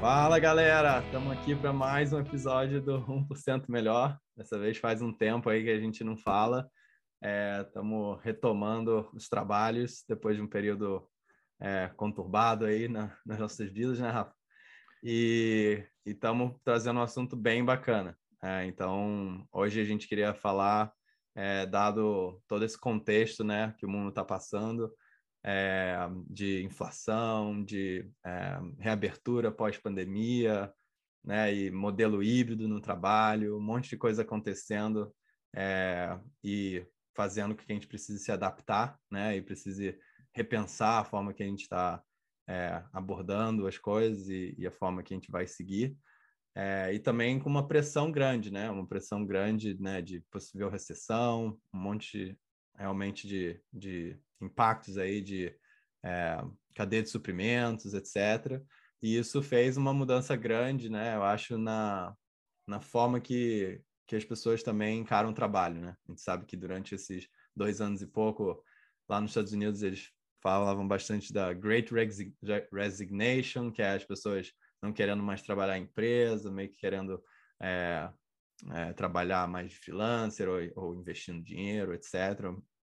Fala galera, estamos aqui para mais um episódio do 1% Melhor. Dessa vez faz um tempo aí que a gente não fala. Estamos é, retomando os trabalhos depois de um período é, conturbado aí na, nas nossas vidas, né, Rafa? E estamos trazendo um assunto bem bacana. É, então, hoje a gente queria falar, é, dado todo esse contexto né, que o mundo está passando, é, de inflação, de é, reabertura pós-pandemia, né, e modelo híbrido no trabalho, um monte de coisa acontecendo é, e fazendo que a gente precise se adaptar, né, e precise repensar a forma que a gente está é, abordando as coisas e, e, a forma que a gente vai seguir. E também com uma pressão grande, né, uma pressão grande, né, de possível recessão, um monte realmente de, de impactos aí de é, cadeia de suprimentos, etc. E isso fez uma mudança grande, né? Eu acho na, na forma que, que as pessoas também encaram o trabalho, né? A gente sabe que durante esses dois anos e pouco lá nos Estados Unidos eles falavam bastante da Great Resignation, que é as pessoas não querendo mais trabalhar em empresa, meio que querendo é, é, trabalhar mais de freelancer ou, ou, investindo dinheiro, etc.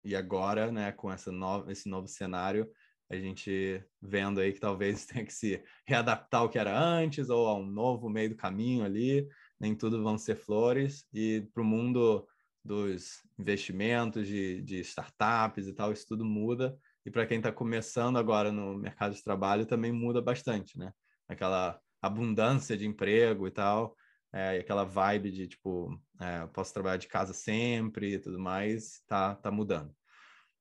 E agora, né, com essa nova, esse novo cenário, a gente vendo aí que talvez tenha que se readaptar ao que era antes ou a um novo meio do caminho ali, nem tudo vão ser flores, e para o mundo dos investimentos, de, de startups e tal, isso tudo muda, e para quem está começando agora no mercado de trabalho também muda bastante, né? Aquela abundância de emprego e tal, é, e aquela vibe de tipo, é, posso trabalhar de casa sempre e tudo mais, tá, tá mudando.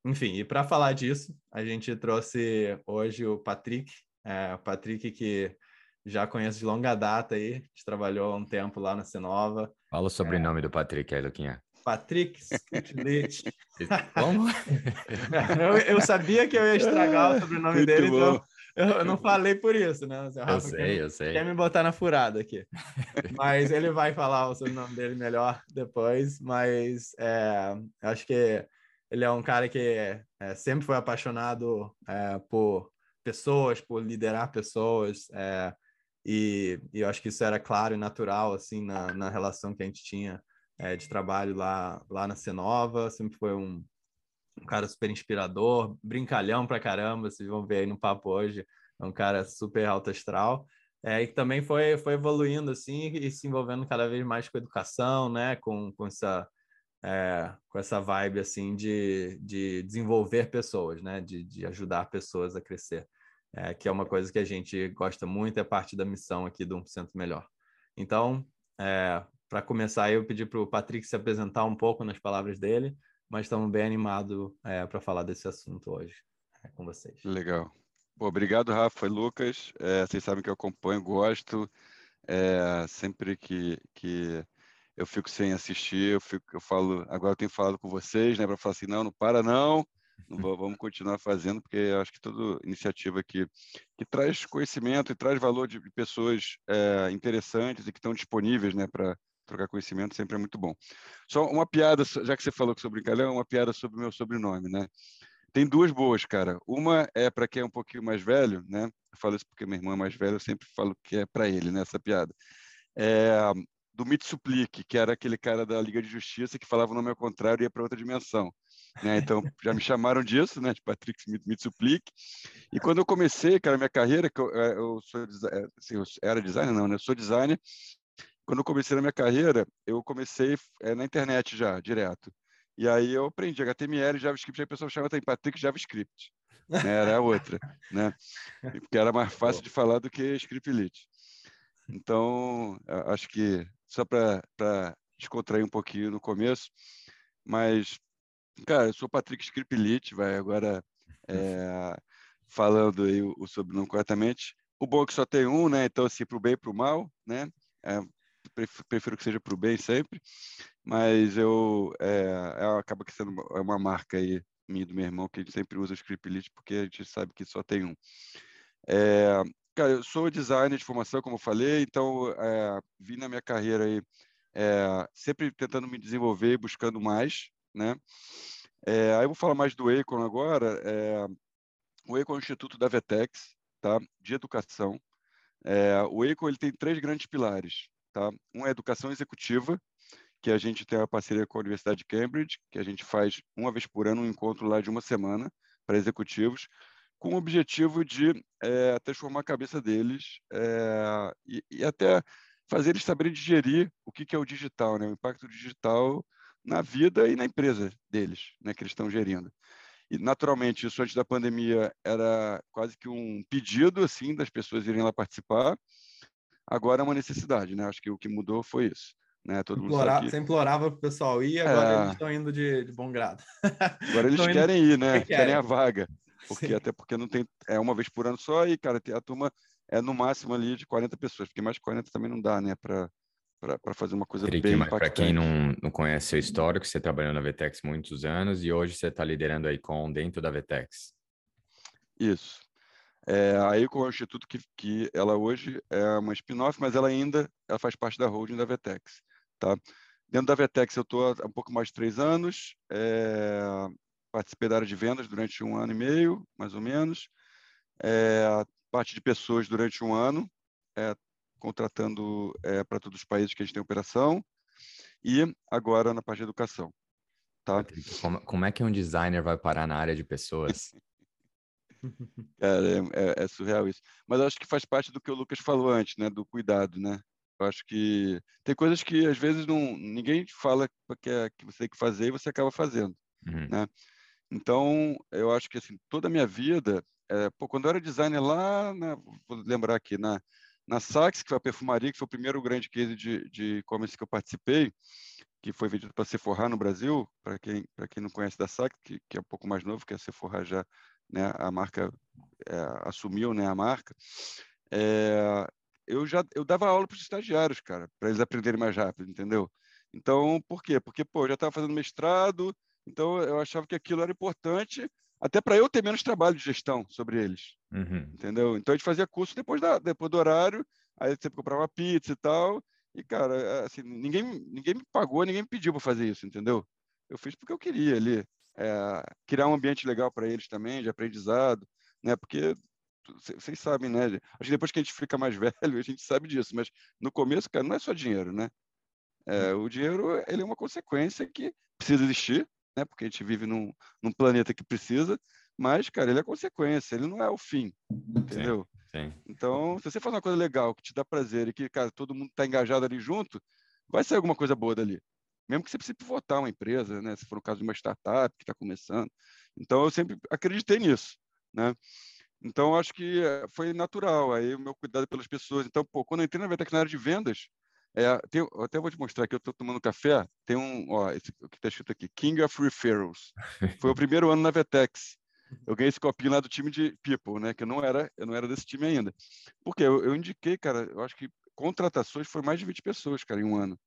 Enfim, e para falar disso, a gente trouxe hoje o Patrick, é, o Patrick que já conheço de longa data aí, a gente trabalhou há um tempo lá na Cenova. Fala o sobrenome é... do Patrick aí, Luquinha. Patrick Skutlich. Como? eu, eu, sabia que eu ia estragar o sobrenome Muito dele, bom. então eu não falei por isso, né? O Rafa eu sei, quer, eu sei. Quer me botar na furada aqui. Mas ele vai falar o sobrenome dele melhor depois. Mas é, acho que ele é um cara que é, sempre foi apaixonado é, por pessoas, por liderar pessoas. É, e, e, eu acho que isso era claro e natural assim na, na relação que a gente tinha é, de trabalho lá, lá na Cenova. Sempre foi um, um cara super inspirador, brincalhão pra caramba, vocês vão ver aí no papo hoje, é um cara super alto astral, é, e também foi, foi evoluindo assim e se envolvendo cada vez mais com educação, né, com, com essa é, com essa vibe assim de, de desenvolver pessoas, né, de, de ajudar pessoas a crescer, é, que é uma coisa que a gente gosta muito, é parte da missão aqui do 1% Melhor. Então, é, para começar, eu pedi para o Patrick se apresentar um pouco nas palavras dele, mas estamos bem animados é, para falar desse assunto hoje é, com vocês. Legal. Bom, obrigado, Rafa e Lucas. É, vocês sabem que eu acompanho, gosto. É, sempre que, que eu fico sem assistir, eu, fico, eu falo, agora eu tenho falado com vocês, né, para falar assim, não, não para não, vamos continuar fazendo, porque eu acho que toda iniciativa que, que traz conhecimento e traz valor de pessoas é, interessantes e que estão disponíveis né, para trocar conhecimento sempre é muito bom. Só uma piada, já que você falou que sou brincalhão, uma piada sobre o meu sobrenome, né? Tem duas boas, cara. Uma é para quem é um pouquinho mais velho, né? Eu falo isso porque meu irmão é mais velho, eu sempre falo que é para ele, né? Essa piada. É, do Mitsuplique, que era aquele cara da Liga de Justiça que falava o nome ao contrário e ia para outra dimensão. Né? Então, já me chamaram disso, né? de Patrick Mitsuplique. E quando eu comecei, cara, minha carreira, que eu, é, eu sou é, assim, eu era designer, não, né? Eu sou designer quando eu comecei na minha carreira, eu comecei é, na internet já, direto. E aí eu aprendi HTML, JavaScript, aí a pessoa chama em Patrick JavaScript. Né? Era a outra, né? Porque era mais fácil de falar do que Scriptlit. Então, acho que só para descontrair um pouquinho no começo, mas, cara, eu sou Patrick Scriptlit, vai agora é, falando aí o, o sobrenome corretamente. O bom é que só tem um, né? Então, assim, para o bem e para o mal, né? É, prefiro que seja para o bem sempre, mas eu é, é, acaba que sendo uma, é uma marca aí minha do meu irmão que a gente sempre usa o Scriptlit porque a gente sabe que só tem um. É, cara, eu sou designer de formação, como eu falei, então é, vim na minha carreira aí é, sempre tentando me desenvolver e buscando mais, né? Aí eu vou falar mais do Econ agora. O Econ é o Instituto da Vetex, tá? De educação. É, o EICO ele tem três grandes pilares. Tá? Um é educação executiva, que a gente tem uma parceria com a Universidade de Cambridge, que a gente faz uma vez por ano um encontro lá de uma semana para executivos, com o objetivo de é, transformar a cabeça deles é, e, e, até fazer eles saberem digerir o que, que é o digital, né? o impacto digital na vida e na empresa deles, né, que eles estão gerindo. E, naturalmente, isso antes da pandemia era quase que um pedido assim das pessoas irem lá participar. Agora é uma necessidade, né? Acho que o que mudou foi isso. Né? Todo Implora... Você implorava para o pessoal ir, agora é... eles estão indo de, de, bom grado. Agora eles querem ir, né? Querem. querem a vaga. Porque, até porque não tem. É uma vez por ano só, e, cara, a turma é no máximo ali de 40 pessoas, porque mais de 40 também não dá, né? Para para fazer uma coisa Trick, bem Para quem não, não conhece seu histórico, você trabalhou na Vetex muitos anos e hoje você está liderando a Icon dentro da Vetex. Isso. É, a Icon é um instituto que, que ela hoje é uma spin-off, mas ela ainda ela faz parte da holding da Vetex. Tá? Dentro da Vetex eu estou há um pouco mais de três anos, é, participei da área de vendas durante um ano e meio, mais ou menos, é, parte de pessoas durante um ano, é, contratando é, para todos os países que a gente tem operação, e agora na parte de educação. Tá? Como, como é que um designer vai parar na área de pessoas? Cara, é, é, é, surreal isso. Mas acho que faz parte do que o Lucas falou antes, né? Do cuidado, né? Eu acho que tem coisas que às vezes não ninguém fala que, é, que você tem que fazer e você acaba fazendo, uhum. né? Então, eu acho que assim, toda a minha vida, é, pô, quando eu era designer lá, na, vou lembrar aqui, na, na Saks, que foi a perfumaria, que foi o primeiro grande case de e-commerce que eu participei, que foi vendido para Sephora no Brasil, para quem, quem não conhece da Saks, que, que é um pouco mais novo, que a Sephora já, né, a marca é, assumiu né, a marca, é, eu já eu dava aula para os estagiários, cara, para eles aprenderem mais rápido, entendeu? Então, por quê? Porque, pô, eu já estava fazendo mestrado, então eu achava que aquilo era importante até para eu ter menos trabalho de gestão sobre eles. Uhum. Entendeu? Então a gente fazia curso depois, da, depois do horário, aí você comprava pizza e tal. E, cara, assim, ninguém, ninguém me pagou, ninguém me pediu para fazer isso, entendeu? Eu fiz porque eu queria ali. É, criar um ambiente legal para eles também, de aprendizado, né? Porque vocês sabem, né? Acho que depois que a gente fica mais velho, a gente sabe disso, mas no começo, cara, não é só dinheiro, né? É, uhum. o dinheiro ele é uma consequência que precisa existir, né? Porque a gente vive num, num planeta que precisa, mas, cara, ele é consequência, ele não é o fim, entendeu? Sim. Então, se você faz uma coisa legal, que te dá prazer e que, cara, todo mundo está engajado ali junto, vai sair alguma coisa boa dali. Mesmo que você precise pivotar uma empresa, né? Se for o caso de uma startup que está começando. Então, eu sempre acreditei nisso, né? Então, acho que eh, foi natural. Aí, o meu cuidado pelas pessoas. Então, pô, quando eu entrei na veterinária de vendas, é, tem, até vou te mostrar aqui, eu estou tomando café, tem um, ó, esse, o que está escrito aqui, King of Referrals. Foi o primeiro ano na Vetex. Eu ganhei esse copinho lá do time de People, né? Que eu não era, eu não era desse time ainda. Porque eu, eu indiquei, cara, eu acho que contratações foi mais de 20 pessoas, cara, em um ano.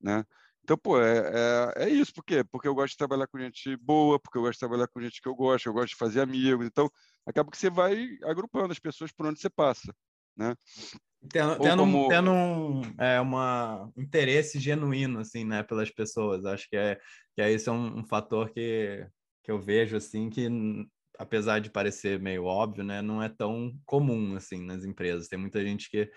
Né? Então, pô, é, é, é, isso. Por quê? Porque eu gosto de trabalhar com gente boa, porque eu gosto de trabalhar com gente que eu gosto, eu gosto de fazer amigos. Então, acaba que você vai agrupando as pessoas por onde você passa, né? Tendo, tendo, como... tendo um, é, uma, um interesse genuíno, assim, né, pelas pessoas. Acho que é, que é isso é um, um, fator que, que eu vejo, assim, que apesar de parecer meio óbvio, né, não é tão comum, assim, nas empresas. Tem muita gente que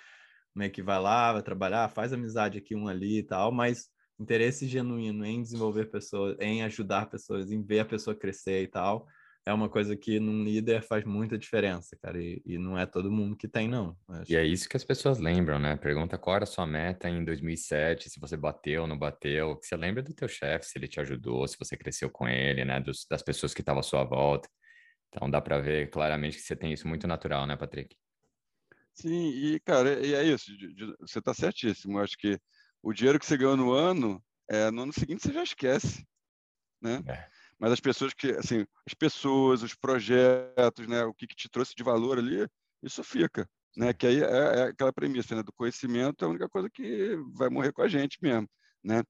meio que vai lá, vai trabalhar, faz amizade aqui, um ali e tal, mas interesse genuíno em desenvolver pessoas, em ajudar pessoas, em ver a pessoa crescer e tal, é uma coisa que num líder faz muita diferença, cara, e, e não é todo mundo que tem, não. E é isso que as pessoas lembram, né? Pergunta qual era a sua meta em 2007, se você bateu ou não bateu, que você lembra do teu chefe, se ele te ajudou, se você cresceu com ele, né? Dos, das pessoas que estavam à sua volta. Então dá para ver claramente que você tem isso muito natural, né, Patrick? Sim, e cara, e é isso, você está certíssimo. Eu acho que o dinheiro que você ganhou no ano, é, no ano seguinte você já esquece, né? É mas as pessoas que, assim, as pessoas, os projetos, né, o que, que te trouxe de valor ali, isso fica, né? Que aí é, é, aquela premissa, né, do conhecimento é a única coisa que vai morrer com a gente mesmo, né?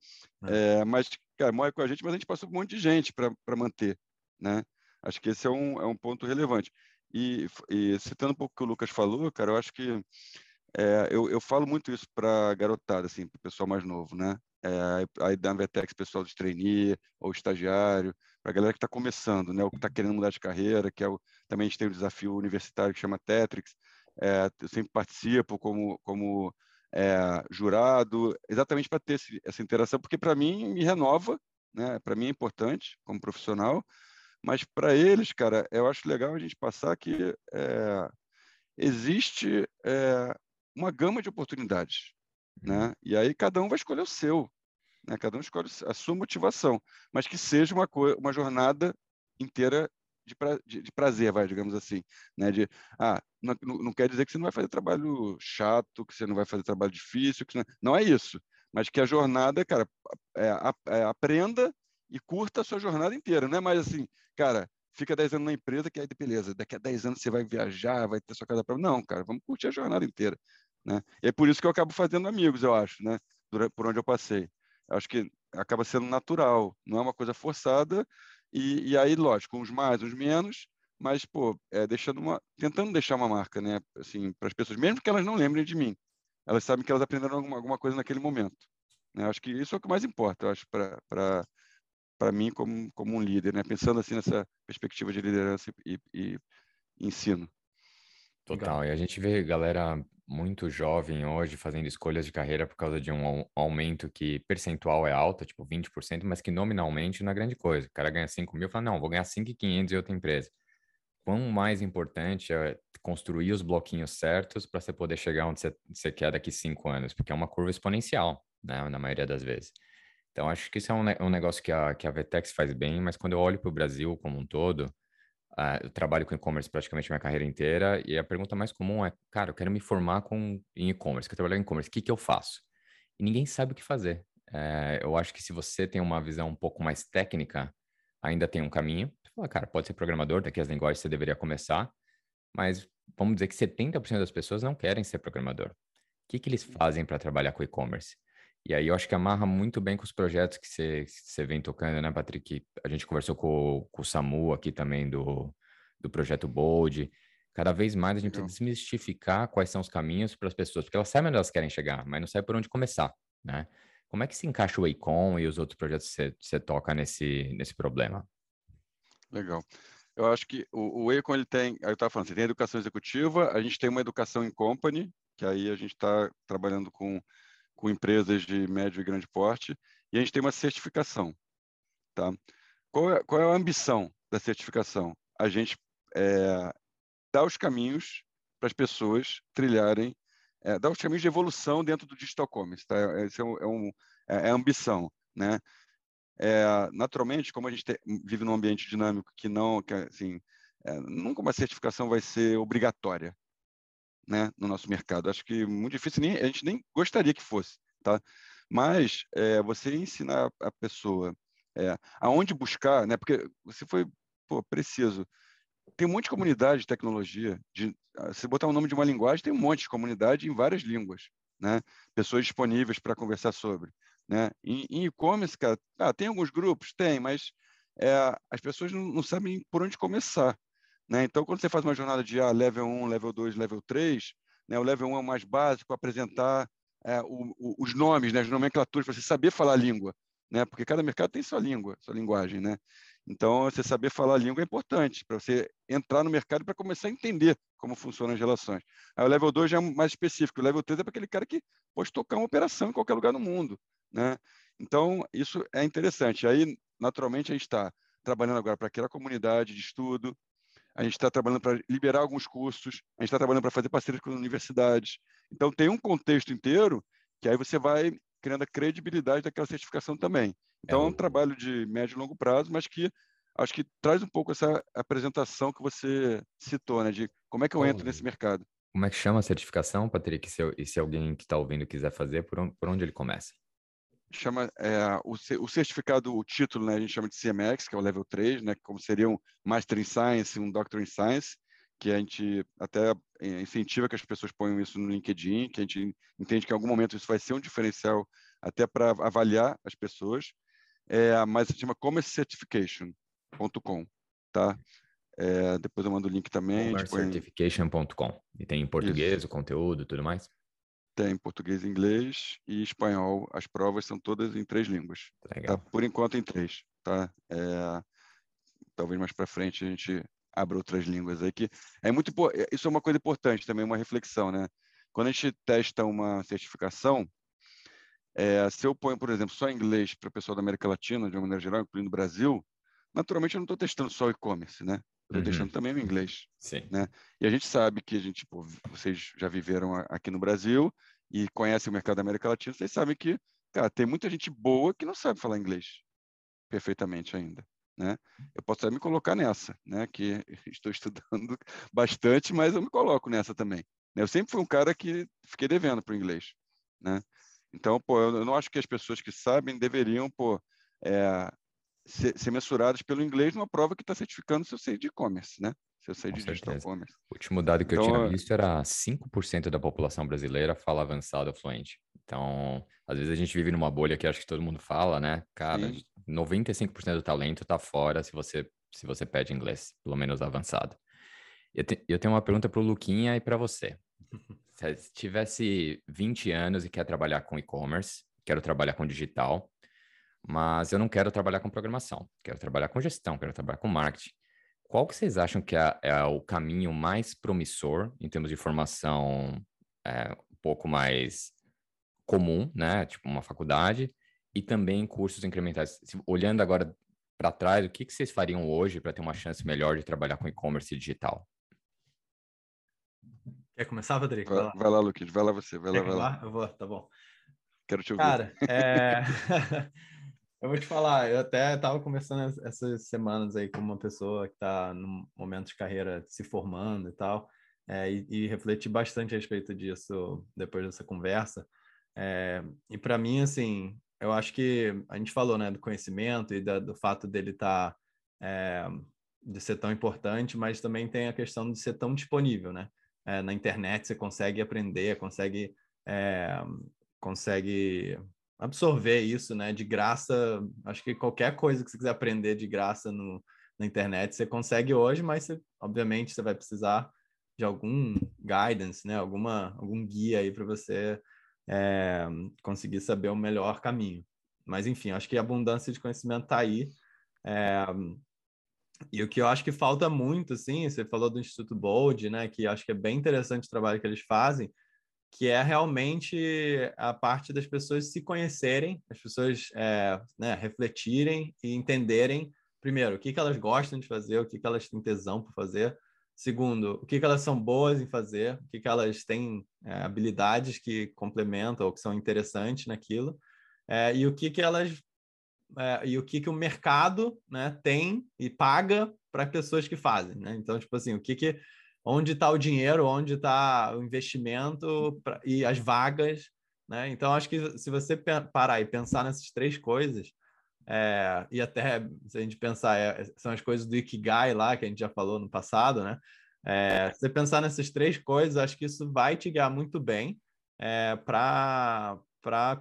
É. É, mas, cara, morre com a gente, mas a gente passou por um monte de gente para manter, né? Acho que esse é um, é um ponto relevante. E, e citando um pouco o que o Lucas falou, cara, eu acho que é, eu, eu falo muito isso para garotada, assim, para o pessoal mais novo, né? É, aí da Vetex, pessoal de trainee ou estagiário, para a galera que está começando, né, ou que está querendo mudar de carreira, que é o, também a gente tem um desafio universitário que chama Tetrix, é, eu sempre participo como, como é, jurado, exatamente para ter esse, essa interação, porque para mim me renova, né? Para mim é importante como profissional, mas para eles, cara, eu acho legal a gente passar que é, existe é, uma gama de oportunidades, né? Uhum. E aí cada um vai escolher o seu, né? Cada um escolhe a sua motivação, mas que seja uma uma jornada inteira de, pra, de, de, prazer, vai, digamos assim, né? De, ah, não, não, quer dizer que você não vai fazer trabalho chato, que você não vai fazer trabalho difícil, que não, não é isso, mas que a jornada, cara, é, é, aprenda e curta a sua jornada inteira, não é mais assim, cara, fica 10 anos na empresa que aí beleza, daqui a 10 anos você vai viajar, vai ter sua casa para não, cara, vamos curtir a jornada inteira, né? E é por isso que eu acabo fazendo amigos, eu acho, né? por onde eu passei. Acho que acaba sendo natural, não é uma coisa forçada, e, e aí, lógico, uns mais, uns menos, mas, pô, é, deixando uma, tentando deixar uma marca, né, assim, para as pessoas, mesmo que elas não lembrem de mim. Elas sabem que elas aprenderam alguma, alguma coisa naquele momento. Né? Acho que isso é o que mais importa, eu acho, para para mim como, como um líder, né? Pensando assim nessa perspectiva de liderança e, e, e ensino. Total. E a gente vê galera muito jovem hoje fazendo escolhas de carreira por causa de um aumento que percentual é alto, tipo 20%, mas que nominalmente não é grande coisa. O cara ganha 5 mil e fala, não, vou ganhar 5,500 em outra empresa. Quão mais importante é construir os bloquinhos certos para você poder chegar onde você, quer daqui cinco anos, porque é uma curva exponencial, né, na maioria das vezes. Então, acho que isso é um, um negócio que a, que a Vetex faz bem, mas quando eu olho para o Brasil como um todo, Uh, eu trabalho com e-commerce praticamente minha carreira inteira e a pergunta mais comum é, cara, eu quero me formar com, em e-commerce, quero trabalhar em e-commerce, o que, que eu faço? E ninguém sabe o que fazer. É, eu acho que se você tem uma visão um pouco mais técnica, ainda tem um caminho. Você fala, cara, pode ser programador, daqui as linguagens você deveria começar, mas vamos dizer que 70% das pessoas não querem ser programador. O que, que eles fazem para trabalhar com e-commerce? E aí eu acho que amarra muito bem com os projetos que você, você vem tocando, né, Patrick? A gente conversou com, com o Samu aqui também do, do projeto Bold. Cada vez mais a gente precisa desmistificar quais são os caminhos para as pessoas, porque elas sabem onde elas querem chegar, mas não sabem por onde começar, né? Como é que se encaixa o Acon e os outros projetos que você, você toca nesse, nesse problema? Legal. Eu acho que o, o Acon, ele tem, eu estava falando, você tem educação executiva, a gente tem uma educação em company, que aí a gente está trabalhando com com empresas de médio e grande porte, e a gente tem uma certificação. Tá? Qual, é, qual é a ambição da certificação? A gente é, dá os caminhos para as pessoas trilharem, é, os caminhos de evolução dentro do digital commerce. Tá? É, um, é, um, é, é a ambição. Né? É, naturalmente, como a gente te, vive num ambiente dinâmico que não, que, assim, é, nunca uma certificação vai ser obrigatória né, no nosso mercado. Acho que muito difícil, nem, a gente nem gostaria que fosse, tá? Mas é, você ensinar a pessoa é, aonde buscar, né? Porque você foi pô, preciso. Tem um monte de comunidade de tecnologia. De, ah, se botar o nome de uma linguagem, tem um monte de comunidade em várias línguas, né? Pessoas disponíveis para conversar sobre, né? Em e-commerce, ah, tem alguns grupos, tem, mas é, as pessoas não, não sabem por onde começar, né? Então, quando você faz uma jornada de ah, level 1, level 2, level 3, né, o level 1 é o mais básico, apresentar é, o, o, os nomes, né, as nomenclaturas, para você saber falar a língua, né? porque cada mercado tem sua língua, sua linguagem. Né? Então, você saber falar a língua é importante para você entrar no mercado para começar a entender como funcionam as relações. Aí, o level 2 já é mais específico, o level 3 é para aquele cara que pode tocar uma operação em qualquer lugar do mundo. Né? Então, isso é interessante. Aí, naturalmente, a gente está trabalhando agora para aquela comunidade de estudo, a gente está trabalhando para liberar alguns cursos, a gente está trabalhando para fazer parcerias com universidades. Então, tem um contexto inteiro que aí você vai criando a credibilidade daquela certificação também. Então, é, é um trabalho de médio e longo prazo, mas que acho que traz um pouco essa apresentação que você citou, né, de como é que eu entro nesse mercado. Como é que chama a certificação, Patrick? E se, alguém que está ouvindo quiser fazer, por onde, por onde ele começa? Chama é, o, o, certificado, o título, né, a gente chama de CMX, que é o level 3, né, como seria um Master in Science, um Doctor in Science, que a gente até é, incentiva que as pessoas ponham isso no LinkedIn, que a gente entende que em algum momento isso vai ser um diferencial até para avaliar as pessoas, é, mas se chama commercecertification.com, tá? É, depois eu mando o link também. Commercecertification.com. E tem em português isso. o conteúdo e tudo mais? Tem português, inglês e espanhol. As provas são todas em três línguas. Tá? Por enquanto em três. Tá? É, talvez mais para frente a gente abra outras línguas aí, que é muito, isso é uma coisa importante também, uma reflexão, né? Quando a gente testa uma certificação, é, se eu ponho, por exemplo, só inglês para o pessoal da América Latina, de uma maneira geral, incluindo o Brasil, naturalmente eu não estou testando só o e-commerce, né? Estou uhum. testando também o inglês. Sim. Né? E a gente sabe que a gente, pô, vocês já viveram aqui no Brasil e conhecem o mercado da América Latina, vocês sabem que, cara, tem muita gente boa que não sabe falar inglês perfeitamente ainda. Né? Eu posso até me colocar nessa, né? Que estou estudando bastante, mas eu me coloco nessa também. Eu sempre fui um cara que fiquei devendo para o inglês, né? Então, pô, eu não acho que as pessoas que sabem deveriam, pô, é, ser, ser, mensuradas pelo inglês numa prova que está certificando se eu sei de e-commerce, né? Se eu sei Com de digital commerce. O último dado que então, eu tinha é visto era 5% da população brasileira fala avançado ou fluente. Então, às vezes a gente vive numa bolha que acho que todo mundo fala, né? Cara, Sim. 95% do talento está fora se você se você pede inglês, pelo menos avançado. Eu, te, eu tenho uma pergunta para o Luquinha e para você. Se tivesse 20 anos e quer trabalhar com e-commerce, quero trabalhar com digital, mas eu não quero trabalhar com programação, quero trabalhar com gestão, quero trabalhar com marketing. Qual que vocês acham que é, é o caminho mais promissor em termos de formação é, um pouco mais comum, né? Tipo uma faculdade, e também cursos incrementais. Olhando agora para trás, o que, que vocês fariam hoje para ter uma chance melhor de trabalhar com e-commerce digital? Quer começar, Rodrigo? Vai, vai lá, vai lá Luquinhos, vai lá você, vai Quer lá, vai lá. Eu vou, tá bom. Quero te ouvir. Cara, é... eu vou te falar, eu até estava conversando essas semanas aí com uma pessoa que está no momento de carreira se formando e tal, é, e, e refleti bastante a respeito disso depois dessa conversa. É, e para mim, assim, eu acho que a gente falou, né, do conhecimento e da, do fato dele estar tá, é, de ser tão importante, mas também tem a questão de ser tão disponível, né? É, na internet você consegue aprender, consegue é, consegue absorver isso, né? De graça, acho que qualquer coisa que você quiser aprender de graça no, na internet você consegue hoje, mas você, obviamente você vai precisar de algum guidance, né? Alguma algum guia aí para você é, conseguir saber o melhor caminho. Mas, enfim, acho que a abundância de conhecimento está aí. É, e o que eu acho que falta muito, assim, você falou do Instituto Bold, né, que acho que é bem interessante o trabalho que eles fazem, que é realmente a parte das pessoas se conhecerem, as pessoas é, né, refletirem e entenderem, primeiro, o que, que elas gostam de fazer, o que, que elas têm tesão por fazer, Segundo, o que, que elas são boas em fazer, o que, que elas têm é, habilidades que complementam ou que são interessantes naquilo, é, e o que, que elas e o que, que o mercado né, tem e paga para pessoas que fazem. Né? Então, tipo assim, o que, que onde está o dinheiro, onde está o investimento pra, e as vagas. Né? Então, acho que se você parar e pensar nessas três coisas, é, e até, se a gente pensar, é, são as coisas do Ikigai lá, que a gente já falou no passado, né? É, se você pensar nessas três coisas, acho que isso vai te guiar muito bem é, para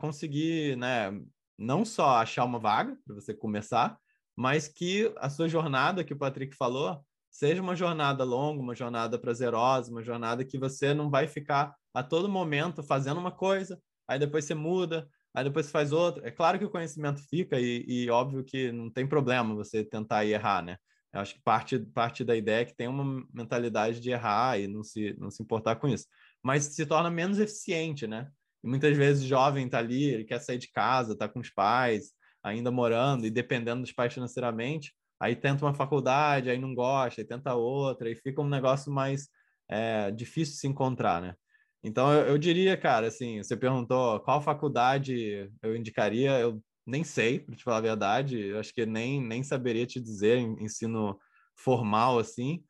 conseguir, né? Não só achar uma vaga para você começar, mas que a sua jornada, que o Patrick falou, seja uma jornada longa, uma jornada prazerosa, uma jornada que você não vai ficar a todo momento fazendo uma coisa, aí depois você muda, aí depois você faz outra. É claro que o conhecimento fica e, e óbvio que não tem problema você tentar errar, né? Eu acho que parte, parte da ideia é que tem uma mentalidade de errar e não se, não se importar com isso. Mas se torna menos eficiente, né? E muitas vezes o jovem está ali, ele quer sair de casa, está com os pais, ainda morando e dependendo dos pais financeiramente, aí tenta uma faculdade, aí não gosta, aí tenta outra, e fica um negócio mais é, difícil de se encontrar, né? Então, eu, eu, diria, cara, assim, você perguntou qual faculdade eu indicaria, eu nem sei, para te falar a verdade, eu acho que nem, nem saberia te dizer ensino formal, assim,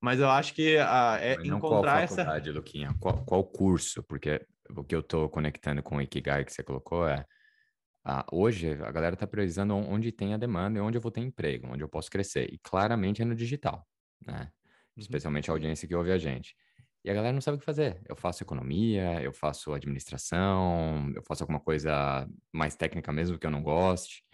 mas eu acho que uh, é mas encontrar qual faculdade, essa... Luquinha, qual, qual curso, porque o que eu estou conectando com o Ikigai que você colocou é, uh, hoje a galera está priorizando onde tem a demanda e onde eu vou ter emprego, onde eu posso crescer, e claramente é no digital, né? Uhum. Especialmente a audiência que ouve a gente. E a galera não sabe o que fazer. Eu faço economia, eu faço administração, eu faço alguma coisa mais técnica mesmo que eu não goste.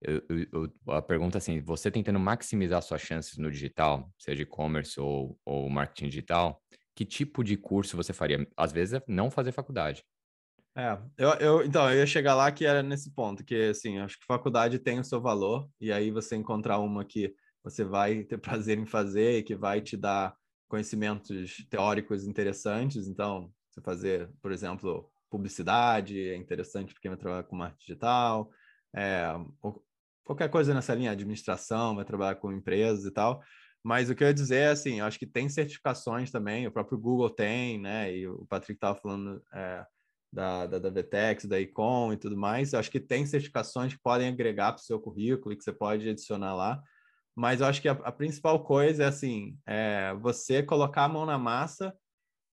Eu, eu, a pergunta é assim, você tentando maximizar suas chances no digital, seja e-commerce ou, ou marketing digital, que tipo de curso você faria? Às vezes é não fazer faculdade. É, eu, eu, então, eu ia chegar lá que era nesse ponto, que assim, acho que faculdade tem o seu valor, e aí você encontrar uma que você vai ter prazer em fazer e que vai te dar conhecimentos teóricos interessantes. Então, você fazer, por exemplo, publicidade é interessante porque vai trabalhar com marketing digital, é, qualquer coisa nessa linha, administração, vai trabalhar com empresas e tal. Mas o que eu ia dizer é assim, eu acho que tem certificações também, o próprio Google tem, né? E o Patrick estava falando é, da, da, da Vtex, da Icon e tudo mais. Eu acho que tem certificações que podem agregar para o seu currículo e que você pode adicionar lá. Mas eu acho que a, a principal coisa é assim, é você colocar a mão na massa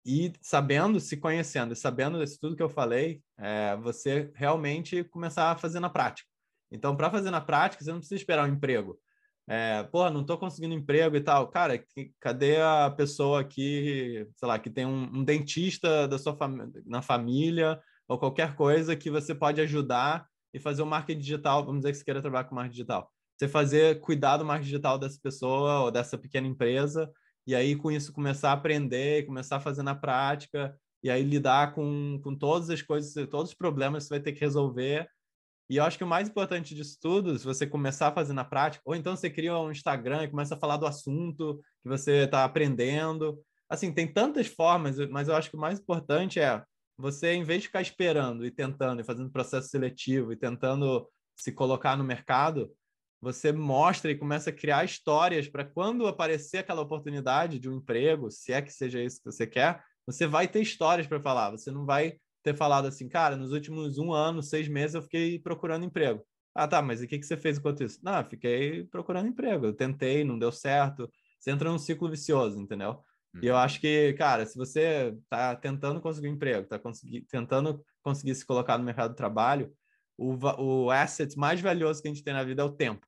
e sabendo, se conhecendo e sabendo disso tudo que eu falei, é, você realmente começar a fazer na prática. Então, para fazer na prática, você não precisa esperar um emprego. É, pô, não estou conseguindo emprego e tal. Cara, cadê a pessoa aqui, sei lá, que tem um, um dentista da sua fam na família ou qualquer coisa que você pode ajudar e fazer o marketing digital, vamos dizer que você queira trabalhar com marketing digital. Você fazer, cuidar do marketing digital dessa pessoa ou dessa pequena empresa e aí com isso começar a aprender, começar a fazer na prática e aí lidar com, com todas as coisas, todos os problemas que você vai ter que resolver e eu acho que o mais importante disso tudo, se você começar a fazer na prática, ou então você cria um Instagram e começa a falar do assunto que você está aprendendo. Assim, tem tantas formas, mas eu acho que o mais importante é você, em vez de ficar esperando e tentando, e fazendo processo seletivo e tentando se colocar no mercado, você mostra e começa a criar histórias para quando aparecer aquela oportunidade de um emprego, se é que seja isso que você quer, você vai ter histórias para falar. Você não vai ter falado assim, cara, nos últimos um ano, seis meses, eu fiquei procurando emprego. Ah, tá, mas e o que, que você fez enquanto isso? Não, fiquei procurando emprego. Eu tentei, não deu certo. Você entra num ciclo vicioso, entendeu? Uhum. E eu uhum. acho que, cara, se você tá tentando conseguir um emprego, tá consegui tentando conseguir se colocar no mercado de trabalho, o, o asset mais valioso que a gente tem na vida é o tempo.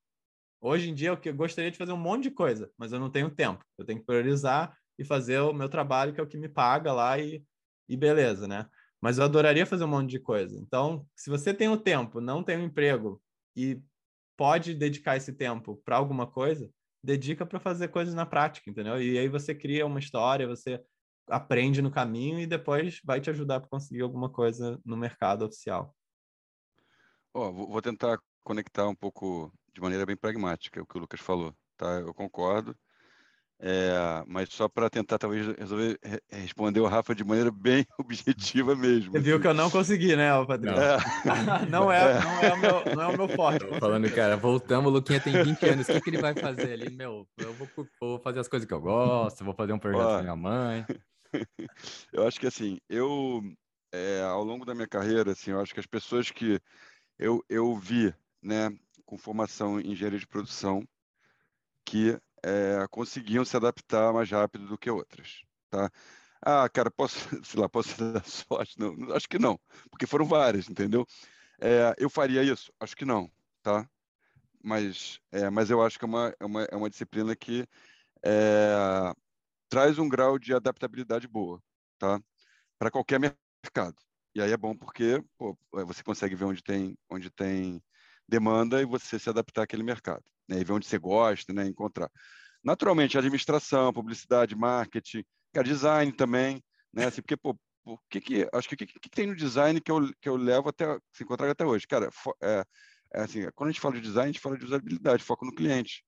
Hoje em dia, eu gostaria de fazer um monte de coisa, mas eu não tenho tempo. Eu tenho que priorizar e fazer o meu trabalho, que é o que me paga lá, e, e beleza, né? Mas eu adoraria fazer um monte de coisa. Então, se você tem o tempo, não tem um emprego e pode dedicar esse tempo para alguma coisa, dedica para fazer coisas na prática, entendeu? E aí você cria uma história, você aprende no caminho e depois vai te ajudar para conseguir alguma coisa no mercado oficial. Oh, vou tentar conectar um pouco de maneira bem pragmática o que o Lucas falou, tá? Eu concordo. É, mas só para tentar talvez resolver responder o Rafa de maneira bem objetiva mesmo. Você viu assim. que eu não consegui, né, Padrinho? Não. É. não, é. Não, é o meu, não é o meu forte. Tô falando, cara, voltamos, o Luquinha tem 20 anos, o que, que ele vai fazer ali? Meu, eu vou, vou fazer as coisas que eu gosto, vou fazer um projeto com minha mãe. Eu acho que assim, eu é, ao longo da minha carreira, assim, eu acho que as pessoas que eu, eu vi, né, com formação em engenharia de produção, que é, conseguiam se adaptar mais rápido do que outras, tá? Ah, cara, posso, sei lá, posso dar sorte? Não, acho que não, porque foram várias, entendeu? É, eu faria isso? Acho que não, tá? Mas, é, mas eu acho que é uma, é uma, é uma disciplina que é, traz um grau de adaptabilidade boa, tá? Para qualquer mercado. E aí é bom porque pô, você consegue ver onde tem, onde tem demanda e você se adaptar àquele mercado né, e ver onde você gosta, né, encontrar. Naturalmente, administração, publicidade, marketing, cara, design também, né, assim, porque, pô, o que que, acho que o que, que, tem no design que eu, que eu levo até, se encontrar até hoje? Cara, é, é assim, quando a gente fala de design, a gente fala de usabilidade, foco no cliente.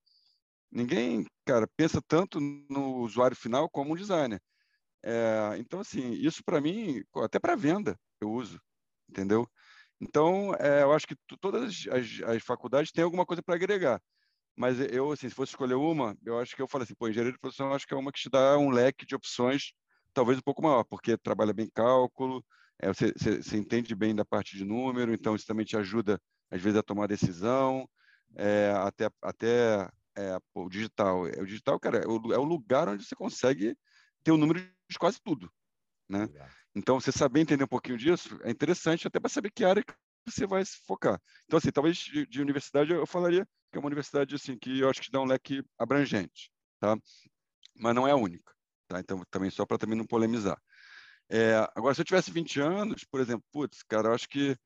Ninguém, cara, pensa tanto no usuário final como um designer. É, então, assim, isso para mim, até para venda, eu uso, entendeu? Então, é, eu acho que todas as, as, faculdades têm alguma coisa para agregar. Mas eu, assim, se fosse escolher uma, eu acho que eu falo assim, pô, engenharia de produção, acho que é uma que te dá um leque de opções talvez um pouco maior, porque trabalha bem cálculo, é, você, você, você, entende bem da parte de número, então isso também te ajuda, às vezes, a tomar decisão, é, até, até é, pô, o digital. O digital, cara, é o, é o, lugar onde você consegue ter o número de quase tudo, né? Então, você saber entender um pouquinho disso é interessante até para saber que área que você vai se focar. Então, assim, talvez de, de universidade eu falaria que é uma universidade assim que eu acho que dá um leque abrangente, tá? Mas não é a única, tá? Então também só para também não polemizar. É, agora, se eu tivesse 20 anos, por exemplo, putz, cara, eu acho que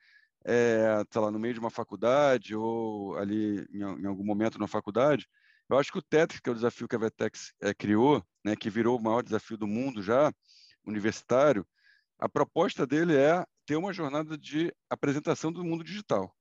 é, tá lá no meio de uma faculdade ou ali em, em, algum momento na faculdade, eu acho que o TETRIC, que é o desafio que a Vetex é, criou, né, que virou o maior desafio do mundo já, universitário, a proposta dele é ter uma jornada de apresentação do mundo digital.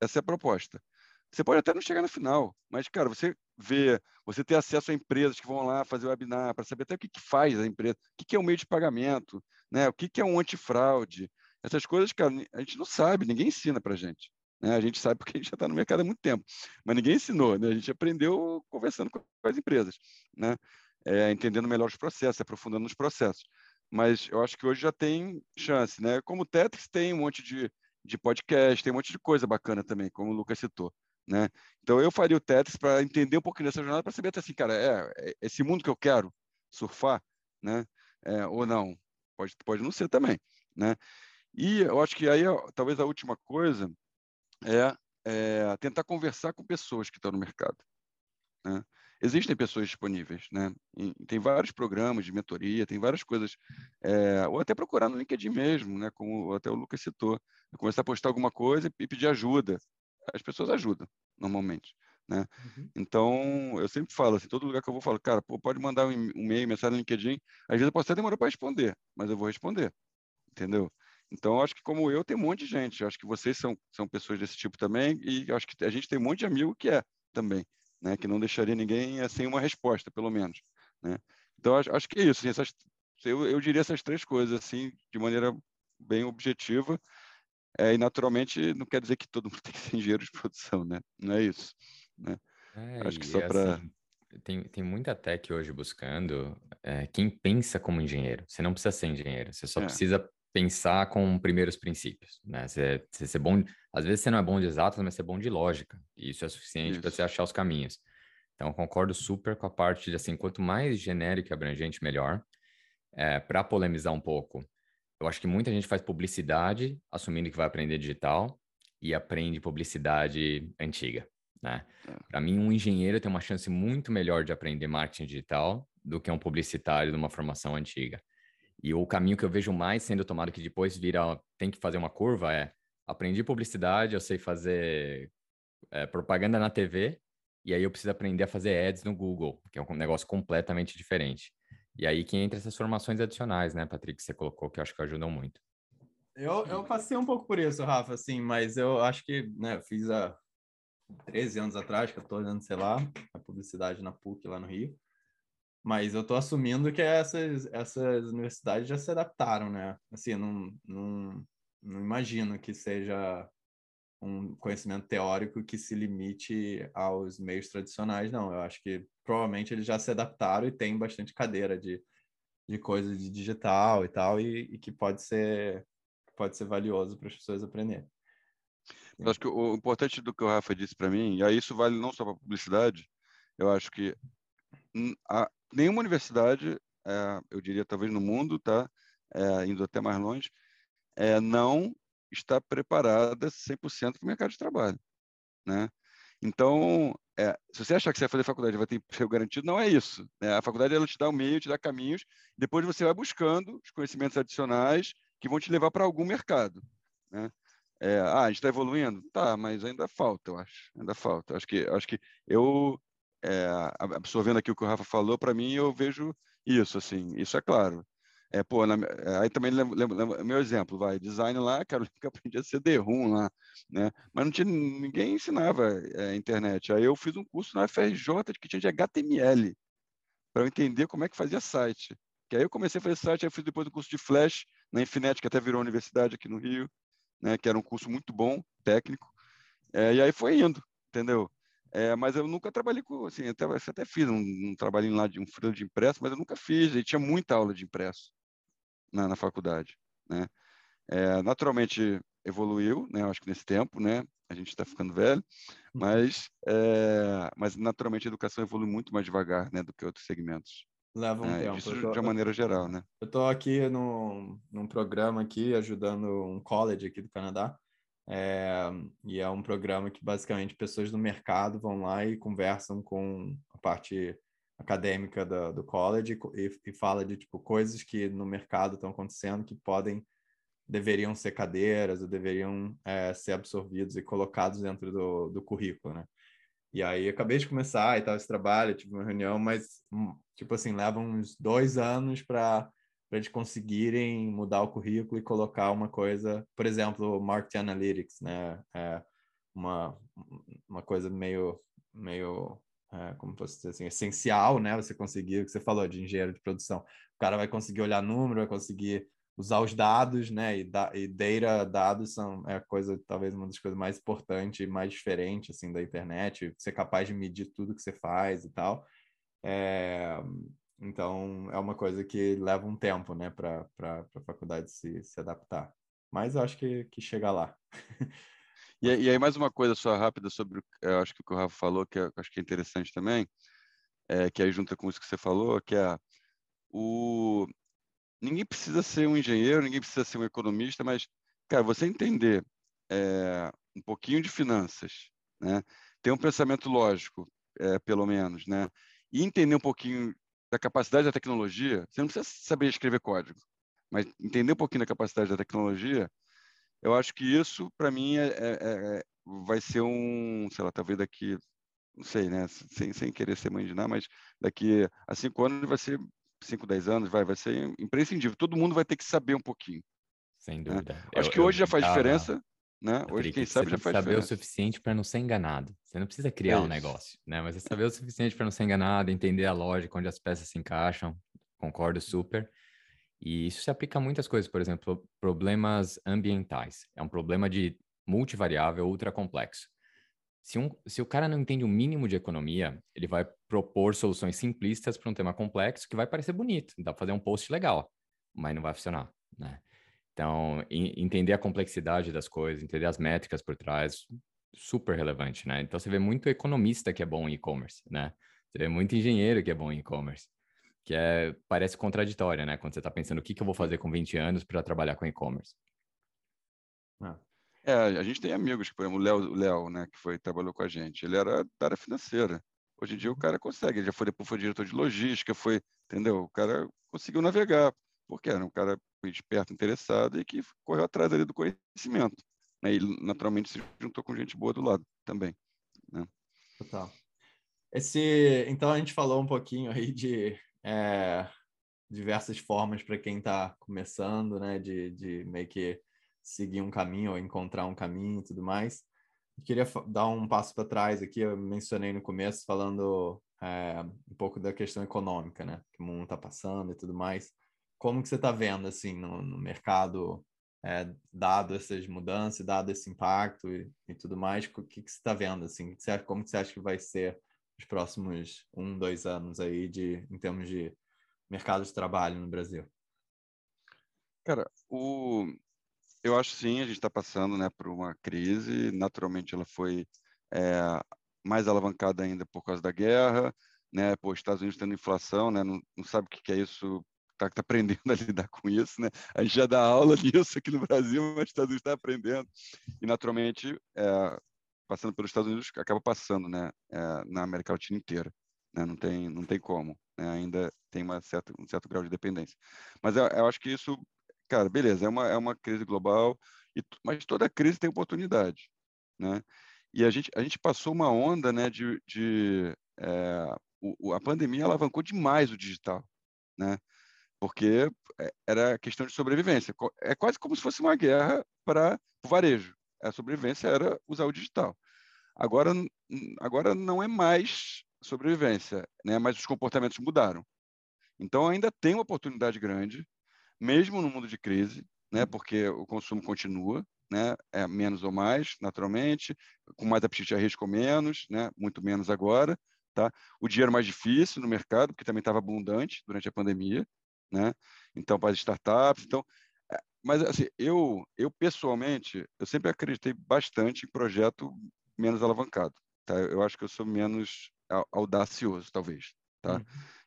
Essa é a proposta Você pode até não chegar na final, mas, cara, você vê, você ter acesso a empresas que vão lá fazer webinar para saber até o que, que faz a empresa, o que, que é um meio de pagamento, né? o que, que é um antifraude. Essas coisas, cara, a gente não sabe, ninguém ensina para gente. Né? A gente sabe porque a gente já está no mercado há muito tempo, mas ninguém ensinou, né? a gente aprendeu conversando com as empresas, né? É, entendendo melhor os processos, aprofundando nos processos. Mas eu acho que hoje já tem chance, né? Como o Tetris tem um monte de, de podcast, tem um monte de coisa bacana também, como o Lucas citou. Né? Então eu faria o Tetris para entender um pouquinho dessa jornada, para saber até assim, cara, é, é, esse mundo que eu quero surfar, né? É, ou não, pode, pode não ser também, né? E eu acho que aí talvez a última coisa é, é tentar conversar com pessoas que estão no mercado. Né? Existem pessoas disponíveis, né? E tem vários programas de mentoria, tem várias coisas, é, ou até procurar no LinkedIn mesmo, né? Como até o Lucas citou, começar a postar alguma coisa e pedir ajuda, as pessoas ajudam, normalmente. Né? Uhum. Então, eu sempre falo, assim, todo lugar que eu vou, eu falo, cara, pô, pode mandar um e-mail, mensagem no LinkedIn, às vezes eu posso até demorar para responder, mas eu vou responder, entendeu? Então, acho que como eu, tem um monte de gente, acho que vocês são, são pessoas desse tipo também, e acho que a gente tem um monte de amigo que é também, né? Que não deixaria ninguém sem uma resposta, pelo menos, né? Então, acho, acho que é isso, assim, essas, eu, eu diria essas três coisas, assim, de maneira bem objetiva, é, e naturalmente não quer dizer que todo mundo tem que ser engenheiro de produção, né? Não é isso. Né? É, Acho que só para. Assim, tem, tem muita tech hoje buscando é, quem pensa como engenheiro. Você não precisa ser engenheiro, você só é. precisa pensar com primeiros princípios, né? Você, você ser bom, às vezes você não é bom de exatas, mas você é bom de lógica. E isso é suficiente para você achar os caminhos. Então, concordo super com a parte de assim, quanto mais genérico e abrangente, melhor. É, para polemizar um pouco, eu acho que muita gente faz publicidade assumindo que vai aprender digital e aprende publicidade antiga, né? É. Para mim, um engenheiro tem uma chance muito melhor de aprender marketing digital do que um publicitário de uma formação antiga. E o caminho que eu vejo mais sendo tomado que depois vira tem que fazer uma curva é aprendi publicidade, eu sei fazer é, propaganda na TV e aí eu preciso aprender a fazer ads no Google, que é um negócio completamente diferente. E aí que entra essas formações adicionais, né, Patrick, que você colocou, que eu acho que ajudam muito. Eu, eu passei um pouco por isso, Rafa, assim, mas eu acho que, né, fiz há 13 anos atrás, 14 anos, sei lá, a publicidade na PUC lá no Rio. Mas eu tô assumindo que essas, essas universidades já se adaptaram, né? Assim, não, não, não imagino que seja um conhecimento teórico que se limite aos meios tradicionais, não. Eu acho que provavelmente eles já se adaptaram e tem bastante cadeira de, de coisa de digital e tal, e, e que pode ser, pode ser valioso para as pessoas aprenderem. Eu acho que o importante do que o Rafa disse para mim, e isso vale não só para publicidade, eu acho que a, nenhuma universidade, é, eu diria talvez no mundo, tá, é, indo até mais longe, é, não está preparada 100% para o mercado de trabalho, né? Então, é, se você achar que você vai fazer faculdade vai ter emprego garantido, não é isso. Né? A faculdade ela te dá o um meio, te dá caminhos, depois você vai buscando os conhecimentos adicionais que vão te levar para algum mercado. Né? É, ah, a gente está evoluindo? Tá, mas ainda falta, eu acho. Ainda falta. Acho que, acho que eu, é, absorvendo aqui o que o Rafa falou, para mim eu vejo isso, assim, isso é claro. É, pô, na, é, aí também lembro, lembro, meu exemplo, vai, design lá, cara, que aprendi a CD-ROM lá, né? Mas não tinha, ninguém ensinava é, internet. Aí eu fiz um curso na FRJ que tinha de HTML, para eu entender como é que fazia site. Que aí eu comecei a fazer site, aí eu fiz depois um curso de Flash na Infinet, que até virou universidade aqui no Rio, né? Que era um curso muito bom, técnico. É, e aí foi indo, entendeu? É, mas eu nunca trabalhei com, assim, até, até fiz um, um trabalhinho lá de um freelo de impresso, mas eu nunca fiz, e tinha muita aula de impresso na, na faculdade, né? É, naturalmente evoluiu, né? Acho que nesse tempo, né? A gente está ficando velho, uhum. mas, é, mas naturalmente a educação evolui muito mais devagar, né? Do que outros segmentos. Leva um é, tempo. Isso tô, de uma maneira geral, né? Eu estou aqui no, num programa aqui ajudando um college aqui do Canadá. É, e é um programa que basicamente pessoas do mercado vão lá e conversam com a parte acadêmica do, do college e, e, fala de tipo coisas que no mercado estão acontecendo que podem deveriam ser cadeiras ou deveriam é, ser absorvidos e colocados dentro do, do currículo, né? E aí acabei de começar e tal esse trabalho, tive uma reunião, mas hum, tipo assim leva uns dois anos para para eles conseguirem mudar o currículo e colocar uma coisa, por exemplo, marketing analytics, né? É, uma, uma coisa meio, meio é, como posso dizer assim, essencial, né? Você conseguir, o que você falou de engenheiro de produção. O cara vai conseguir olhar número, vai conseguir usar os dados, né? E, da, e data, dados são é a coisa, talvez uma das coisas mais importantes e mais diferentes, assim, da internet. Ser capaz de medir tudo que você faz e tal. É, então, é uma coisa que leva um tempo, né? Para a faculdade se, se adaptar. Mas eu acho que, que chega lá. E, e, aí, mais uma coisa só rápida sobre, eu acho que o que o Rafa falou, que eu acho que é interessante também, é, que aí junta com isso que você falou, que é o... Ninguém precisa ser um engenheiro, ninguém precisa ser um economista, mas, cara, você entender é, um pouquinho de finanças, né? ter um pensamento lógico, é, pelo menos, né? e entender um pouquinho da capacidade da tecnologia, você não precisa saber escrever código, mas entender um pouquinho da capacidade da tecnologia, eu acho que isso, para mim, é, é, é, vai ser um, sei lá, talvez daqui, não sei, né, sem, sem querer ser mãe de nada, mas daqui a cinco anos vai ser, cinco, dez anos, vai, vai ser imprescindível. Todo mundo vai ter que saber um pouquinho. Sem né? dúvida. Né? Acho eu, que hoje já faz tava... diferença. Né? Hoje, quem sabe, já faz saber diferença. o suficiente para não ser enganado. Você não precisa criar é um negócio, né? Mas é saber o suficiente para não ser enganado, entender a lógica, onde as peças se encaixam. Concordo super. E isso se aplica a muitas coisas, por exemplo, problemas ambientais. É um problema de multivariável ultra complexo. Se, um, se o cara não entende o um mínimo de economia, ele vai propor soluções simplistas para um tema complexo que vai parecer bonito, dá para fazer um post legal, mas não vai funcionar, né? Então, entender a complexidade das coisas, entender as métricas por trás, super relevante, né? Então, você vê muito economista que é bom em e-commerce, né? Você vê muito engenheiro que é bom em e-commerce que é, parece contraditória, né? Quando você está pensando o que, que eu vou fazer com 20 anos para trabalhar com e-commerce. É, a gente tem amigos, por exemplo, o Léo, Léo, né, que foi, trabalhou com a gente, ele era da área financeira. Hoje em dia o cara consegue, ele já foi depois foi diretor de logística, foi, entendeu? O cara conseguiu navegar, porque era um cara esperto, interessado e que correu atrás ali do conhecimento. Né? E naturalmente se juntou com gente boa do lado também. Né? Total. Esse, então a gente falou um pouquinho aí de é, diversas formas para quem está começando, né, de, de meio que seguir um caminho ou encontrar um caminho e tudo mais. Eu queria dar um passo para trás aqui, eu mencionei no começo falando é, um pouco da questão econômica, né, que o mundo está passando e tudo mais. Como que você está vendo assim no, no mercado, é, dado essas mudanças, dado esse impacto e, e tudo mais, o que, que você está vendo assim? Como que você acha que vai ser os próximos um, dois anos aí de, em termos de mercado de trabalho no Brasil? Cara, o, eu acho sim, a gente está passando né, por uma crise. Naturalmente, ela foi é, mais alavancada ainda por causa da guerra. Né? Pô, os Estados Unidos tendo inflação, né? não, não sabe o que é isso, está tá aprendendo a lidar com isso. Né? A gente já dá aula disso aqui no Brasil, mas os Estados Unidos está aprendendo. E, naturalmente, é, passando pelos Estados Unidos, acaba passando, né, é, na América Latina inteira, né, não tem, não tem como, né, ainda tem uma certa, um certo grau de dependência. Mas eu, eu, acho que isso, cara, beleza, é uma, é uma crise global, e, mas toda crise tem oportunidade, né, e a gente, a gente passou uma onda, né, de, de é, o, a pandemia alavancou demais o digital, né, porque é, era questão de sobrevivência. É quase como se fosse uma guerra para o varejo a sobrevivência era usar o digital. Agora, agora não é mais sobrevivência, né? mas os comportamentos mudaram. Então, ainda tem uma oportunidade grande, mesmo no mundo de crise, né? porque o consumo continua, né? é menos ou mais, naturalmente, com mais apetite a risco menos, né? muito menos agora. Tá? O dinheiro mais difícil no mercado, porque também estava abundante durante a pandemia, né? então para as startups. Então, mas assim, eu, eu pessoalmente, eu sempre acreditei bastante em projeto menos alavancado. Tá? Eu acho que eu sou menos audacioso, talvez. Tá? Uhum.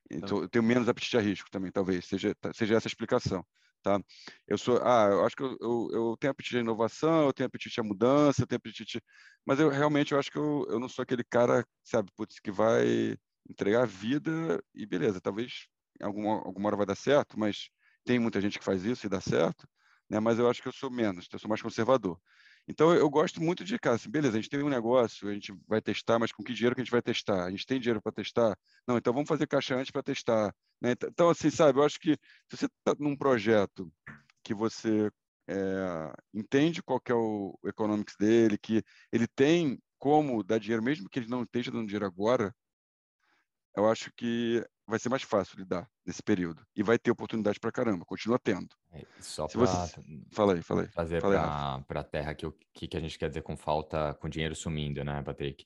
Então, eu tenho menos apetite a risco também, talvez, seja, tá, seja essa a explicação. Tá? Eu sou, ah, eu acho que eu, eu, eu, tenho apetite à inovação, eu tenho apetite à mudança, eu tenho apetite, mas eu realmente eu acho que eu, eu não sou aquele cara, sabe, putz, que vai entregar a vida e beleza, talvez alguma alguma hora vai dar certo, mas tem muita gente que faz isso e dá certo né? mas eu acho que eu sou menos, eu sou mais conservador. Então, eu gosto muito de, cara, assim, beleza, a gente tem um negócio, a gente vai testar, mas com que dinheiro que a gente vai testar? A gente tem dinheiro para testar? Não, então vamos fazer caixa antes para testar. Né? Então, assim, sabe, eu acho que se você está num projeto que você é, entende qual é o economics dele, que ele tem como dar dinheiro, mesmo que ele não esteja dando dinheiro agora, eu acho que vai ser mais fácil lidar nesse período. E vai ter oportunidade para caramba, continua tendo. É, só para você... Fala aí, fala aí. Trazer para a terra que o que, que a gente quer dizer com falta, com dinheiro sumindo, né, Patrick?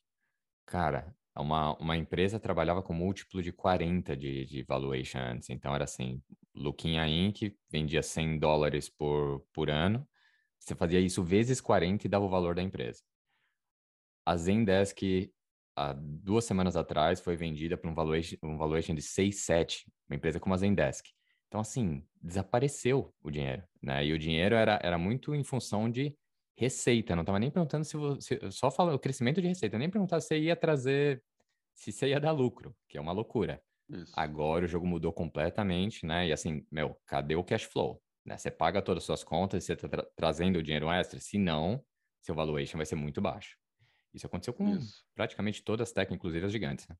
Cara, uma, uma empresa trabalhava com múltiplo de 40 de, de valuation antes. Então era assim, Luquinha Inc. vendia 100 dólares por, por ano. Você fazia isso vezes 40 e dava o valor da empresa. A Zendesk há duas semanas atrás, foi vendida por um valuation, um valuation de 6, 7, uma empresa como a Zendesk. Então, assim, desapareceu o dinheiro, né? E o dinheiro era, era muito em função de receita, não estava nem perguntando se você, só fala o crescimento de receita, nem perguntar se ia trazer, se você ia dar lucro, que é uma loucura. Isso. Agora o jogo mudou completamente, né? E assim, meu, cadê o cash flow? Né? Você paga todas as suas contas, você está tra trazendo o dinheiro extra, se não, seu valuation vai ser muito baixo. Isso aconteceu com isso. praticamente todas as tech, inclusive as gigantes, né?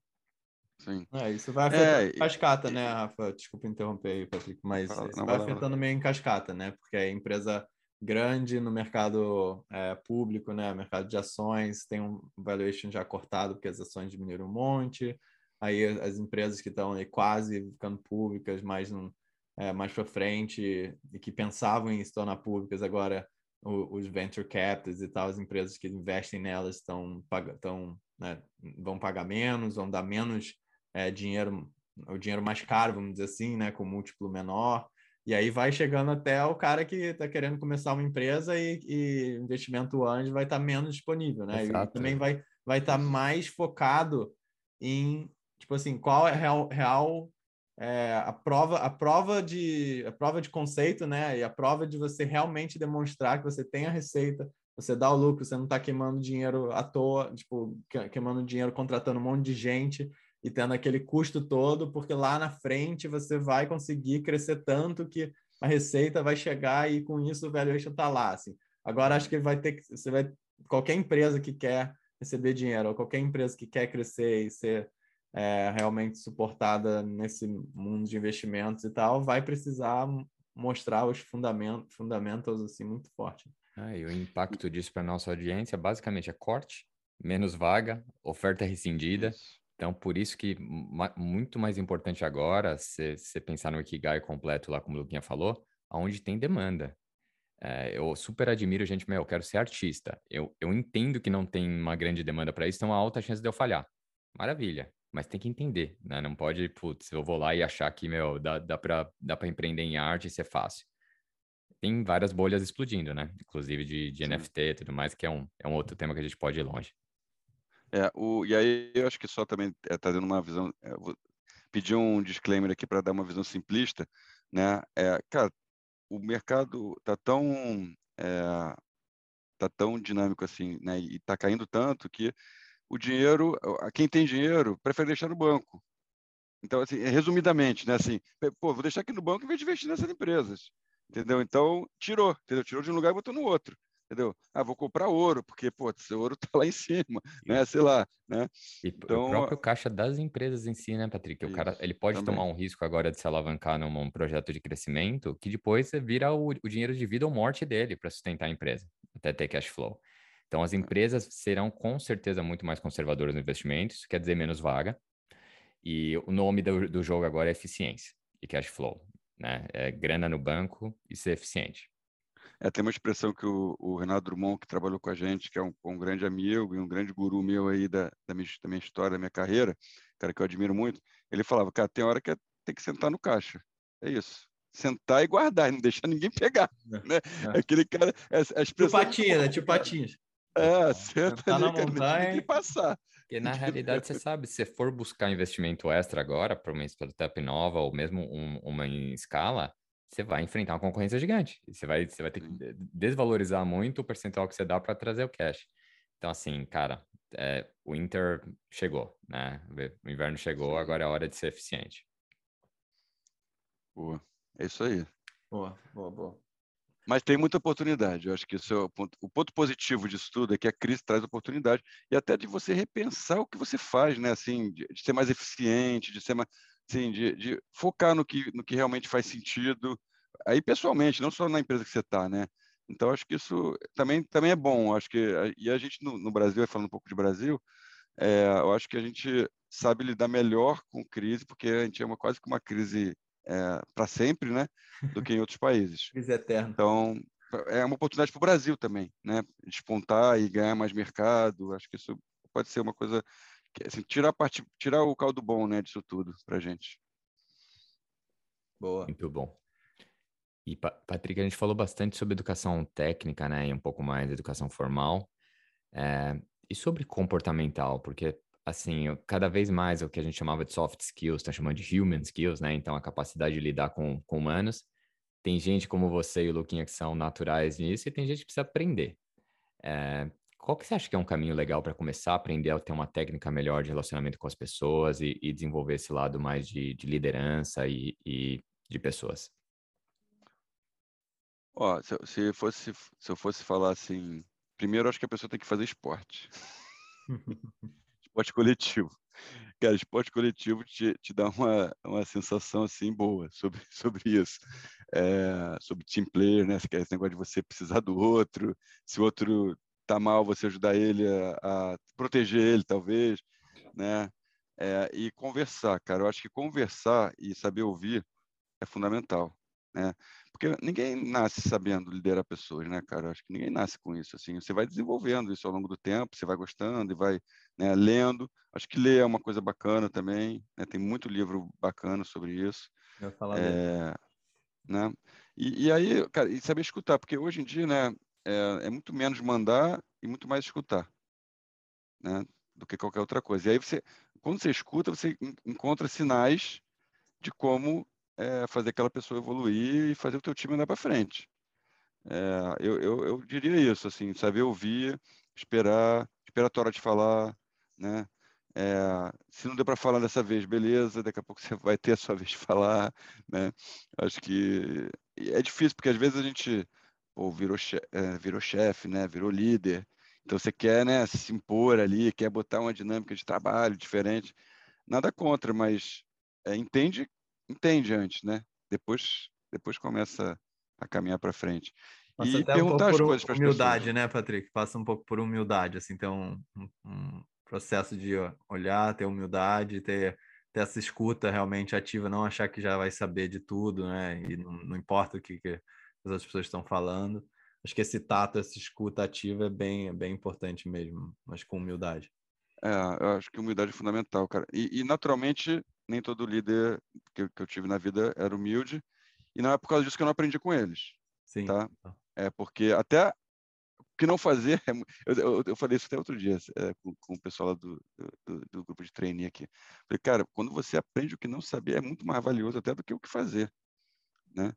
Sim. É, isso vai afetar é, cascata, né, Rafa? Desculpa interromper aí, Patrick, mas isso não, vai não, afetando meio em cascata, né? Porque a empresa grande no mercado é, público, né? Mercado de ações tem um valuation já cortado porque as ações diminuíram um monte. Aí as empresas que estão quase ficando públicas, mais, num, é, mais para frente e que pensavam em se tornar públicas agora os venture capitals e tal, as empresas que investem nelas estão estão né, vão pagar menos, vão dar menos é, dinheiro, o dinheiro mais caro, vamos dizer assim, né, com múltiplo menor. E aí vai chegando até o cara que está querendo começar uma empresa e, e investimento anjo vai estar tá menos disponível, né? Exato. E também vai vai estar tá mais focado em tipo assim qual é real, real é, a prova a prova de a prova de conceito né e a prova de você realmente demonstrar que você tem a receita você dá o lucro você não está queimando dinheiro à toa tipo queimando dinheiro contratando um monte de gente e tendo aquele custo todo porque lá na frente você vai conseguir crescer tanto que a receita vai chegar e com isso o valuation está lá assim. Agora acho que vai ter você vai qualquer empresa que quer receber dinheiro ou qualquer empresa que quer crescer e ser é, realmente suportada nesse mundo de investimentos e tal, vai precisar mostrar os fundamentos, fundamentos assim muito forte. Ah, e o impacto disso para nossa audiência basicamente é corte, menos vaga, oferta rescindida. Então, por isso que muito mais importante agora, você pensar no Ikigai completo lá, como o Luquinha falou, aonde tem demanda. É, eu super admiro gente, meu, eu quero ser artista. Eu, eu entendo que não tem uma grande demanda para isso, então há alta chance de eu falhar. Maravilha mas tem que entender, né? Não pode, putz, eu vou lá e achar que, meu, dá, dá para dá pra empreender em arte e ser fácil. Tem várias bolhas explodindo, né? Inclusive de, de NFT e tudo mais, que é um, é um outro tema que a gente pode ir longe. É, o, e aí eu acho que só também está é, dando uma visão, é, vou pedir um disclaimer aqui para dar uma visão simplista, né? É, cara, o mercado está tão é, tá tão dinâmico assim, né? E está caindo tanto que o dinheiro, quem tem dinheiro, prefere deixar no banco. Então, assim, resumidamente, né, assim, pô, vou deixar aqui no banco em vez de investir nessas empresas, entendeu? Então, tirou, entendeu? Tirou de um lugar e botou no outro, entendeu? Ah, vou comprar ouro, porque, pô, esse ouro tá lá em cima, né, sei lá, né? E então, o próprio caixa das empresas em si, né, Patrick? O isso, cara, ele pode também. tomar um risco agora de se alavancar num projeto de crescimento, que depois vira o, o dinheiro de vida ou morte dele para sustentar a empresa, até ter cash flow. Então, as empresas serão com certeza muito mais conservadoras no investimento, isso quer dizer menos vaga. E o nome do, do jogo agora é eficiência e cash flow, né? É grana no banco e ser eficiente. É, tem uma expressão que o, o, Renato Drummond, que trabalhou com a gente, que é um, um grande amigo e um grande guru meu aí da, da, minha, da, minha, história, da minha carreira, cara que eu admiro muito, ele falava, cara, tem hora que é, tem que sentar no caixa. É isso. Sentar e guardar, e não deixar ninguém pegar. É, né? É. Aquele cara. É, a expressão. Tio Patinha, né? Tio Patinhas. É, senta tá ali, na montanha. que passar. Porque na realidade, você sabe, se for buscar investimento extra agora para uma startup nova ou mesmo um, uma em escala, você vai enfrentar uma concorrência gigante. Você vai, você vai ter que desvalorizar muito o percentual que você dá para trazer o cash. Então, assim, cara, é, o Inter chegou, né? O inverno chegou, Sim. agora é hora de ser eficiente. Boa. É isso aí. Boa, boa, boa. Mas tem muita oportunidade. Eu acho que é o, ponto, o ponto positivo disso tudo é que a crise traz oportunidade e até de você repensar o que você faz, né? Assim, de, de ser mais eficiente, de ser mais, assim, de, de, focar no que, no que realmente faz sentido. Aí pessoalmente, não só na empresa que você está, né? Então, acho que isso também, também é bom. Acho que, e a gente no, no Brasil, falando um pouco de Brasil, é, eu acho que a gente sabe lidar melhor com crise, porque a gente é uma, quase que uma crise é, para sempre, né, do que em outros países. crise eterna. Então, é uma oportunidade para o Brasil também, né, despontar e ganhar mais mercado. Acho que isso pode ser uma coisa que, assim, tirar a parte, tirar o caldo bom, né, disso tudo para gente. Boa. Muito bom. E, Patrick, a gente falou bastante sobre educação técnica, né, e um pouco mais educação formal. É, e sobre comportamental, porque, assim, cada vez mais o que a gente chamava de soft skills, está chamando de human skills, né, então a capacidade de lidar com, com humanos. Tem gente como você e o Luquinha que são naturais nisso, e tem gente que precisa aprender. É, qual que você acha que é um caminho legal para começar a aprender a ter uma técnica melhor de relacionamento com as pessoas e, e desenvolver esse lado mais de, de liderança e, e de pessoas? Ó, se, se, fosse, se eu fosse falar assim, primeiro acho que a pessoa tem que fazer esporte. esporte coletivo. Cara, esporte coletivo te, te dá uma, uma sensação assim boa sobre, sobre isso. É, sobre team player, né? Esse negócio de você precisar do outro, se o outro tá mal, você ajudar ele a, a proteger ele, talvez, né? É, e conversar, cara. Eu acho que conversar e saber ouvir é fundamental, né? Porque ninguém nasce sabendo liderar pessoas, né, cara? Eu acho que ninguém nasce com isso, assim. Você vai desenvolvendo isso ao longo do tempo, você vai gostando e vai né, lendo. Acho que ler é uma coisa bacana também, né? Tem muito livro bacana sobre isso. Eu falar é, né? E, e, aí, cara, e saber escutar, porque hoje em dia, né, é, é muito menos mandar e muito mais escutar, né? Do que qualquer outra coisa. E aí você, quando você escuta, você encontra sinais de como é fazer aquela pessoa evoluir e fazer o teu time andar para frente. É, eu, eu, eu, diria isso, assim, saber ouvir, esperar, esperar a tua hora de falar, né? É, se não deu para falar dessa vez, beleza, daqui a pouco você vai ter a sua vez de falar, né? Acho que é difícil, porque às vezes a gente virou, chefe, é, virou chefe, né? Virou líder, então você quer, né, se impor ali, quer botar uma dinâmica de trabalho diferente. Nada contra, mas é, entende entende antes, né? Depois, depois começa a caminhar para frente. Passa e perguntar um as coisas para humildade, né, Patrick? Passa um pouco por humildade, assim, ter um, um, um, processo de olhar, ter humildade, ter, ter essa escuta realmente ativa, não achar que já vai saber de tudo, né? E não, não importa o que, que as outras pessoas estão falando. Acho que esse tato, essa escuta ativa é bem, é bem importante mesmo, mas com humildade. É, eu acho que humildade é fundamental, cara. E, e naturalmente, nem todo líder que, que, eu tive na vida era humilde, e não é por causa disso que eu não aprendi com eles. Sim. Tá? É porque até o que não fazer, é, eu, eu, eu, falei isso até outro dia é, com, com, o pessoal lá do, do, do, grupo de trainee aqui. Falei, cara, quando você aprende o que não saber, é muito mais valioso até do que o que fazer, né?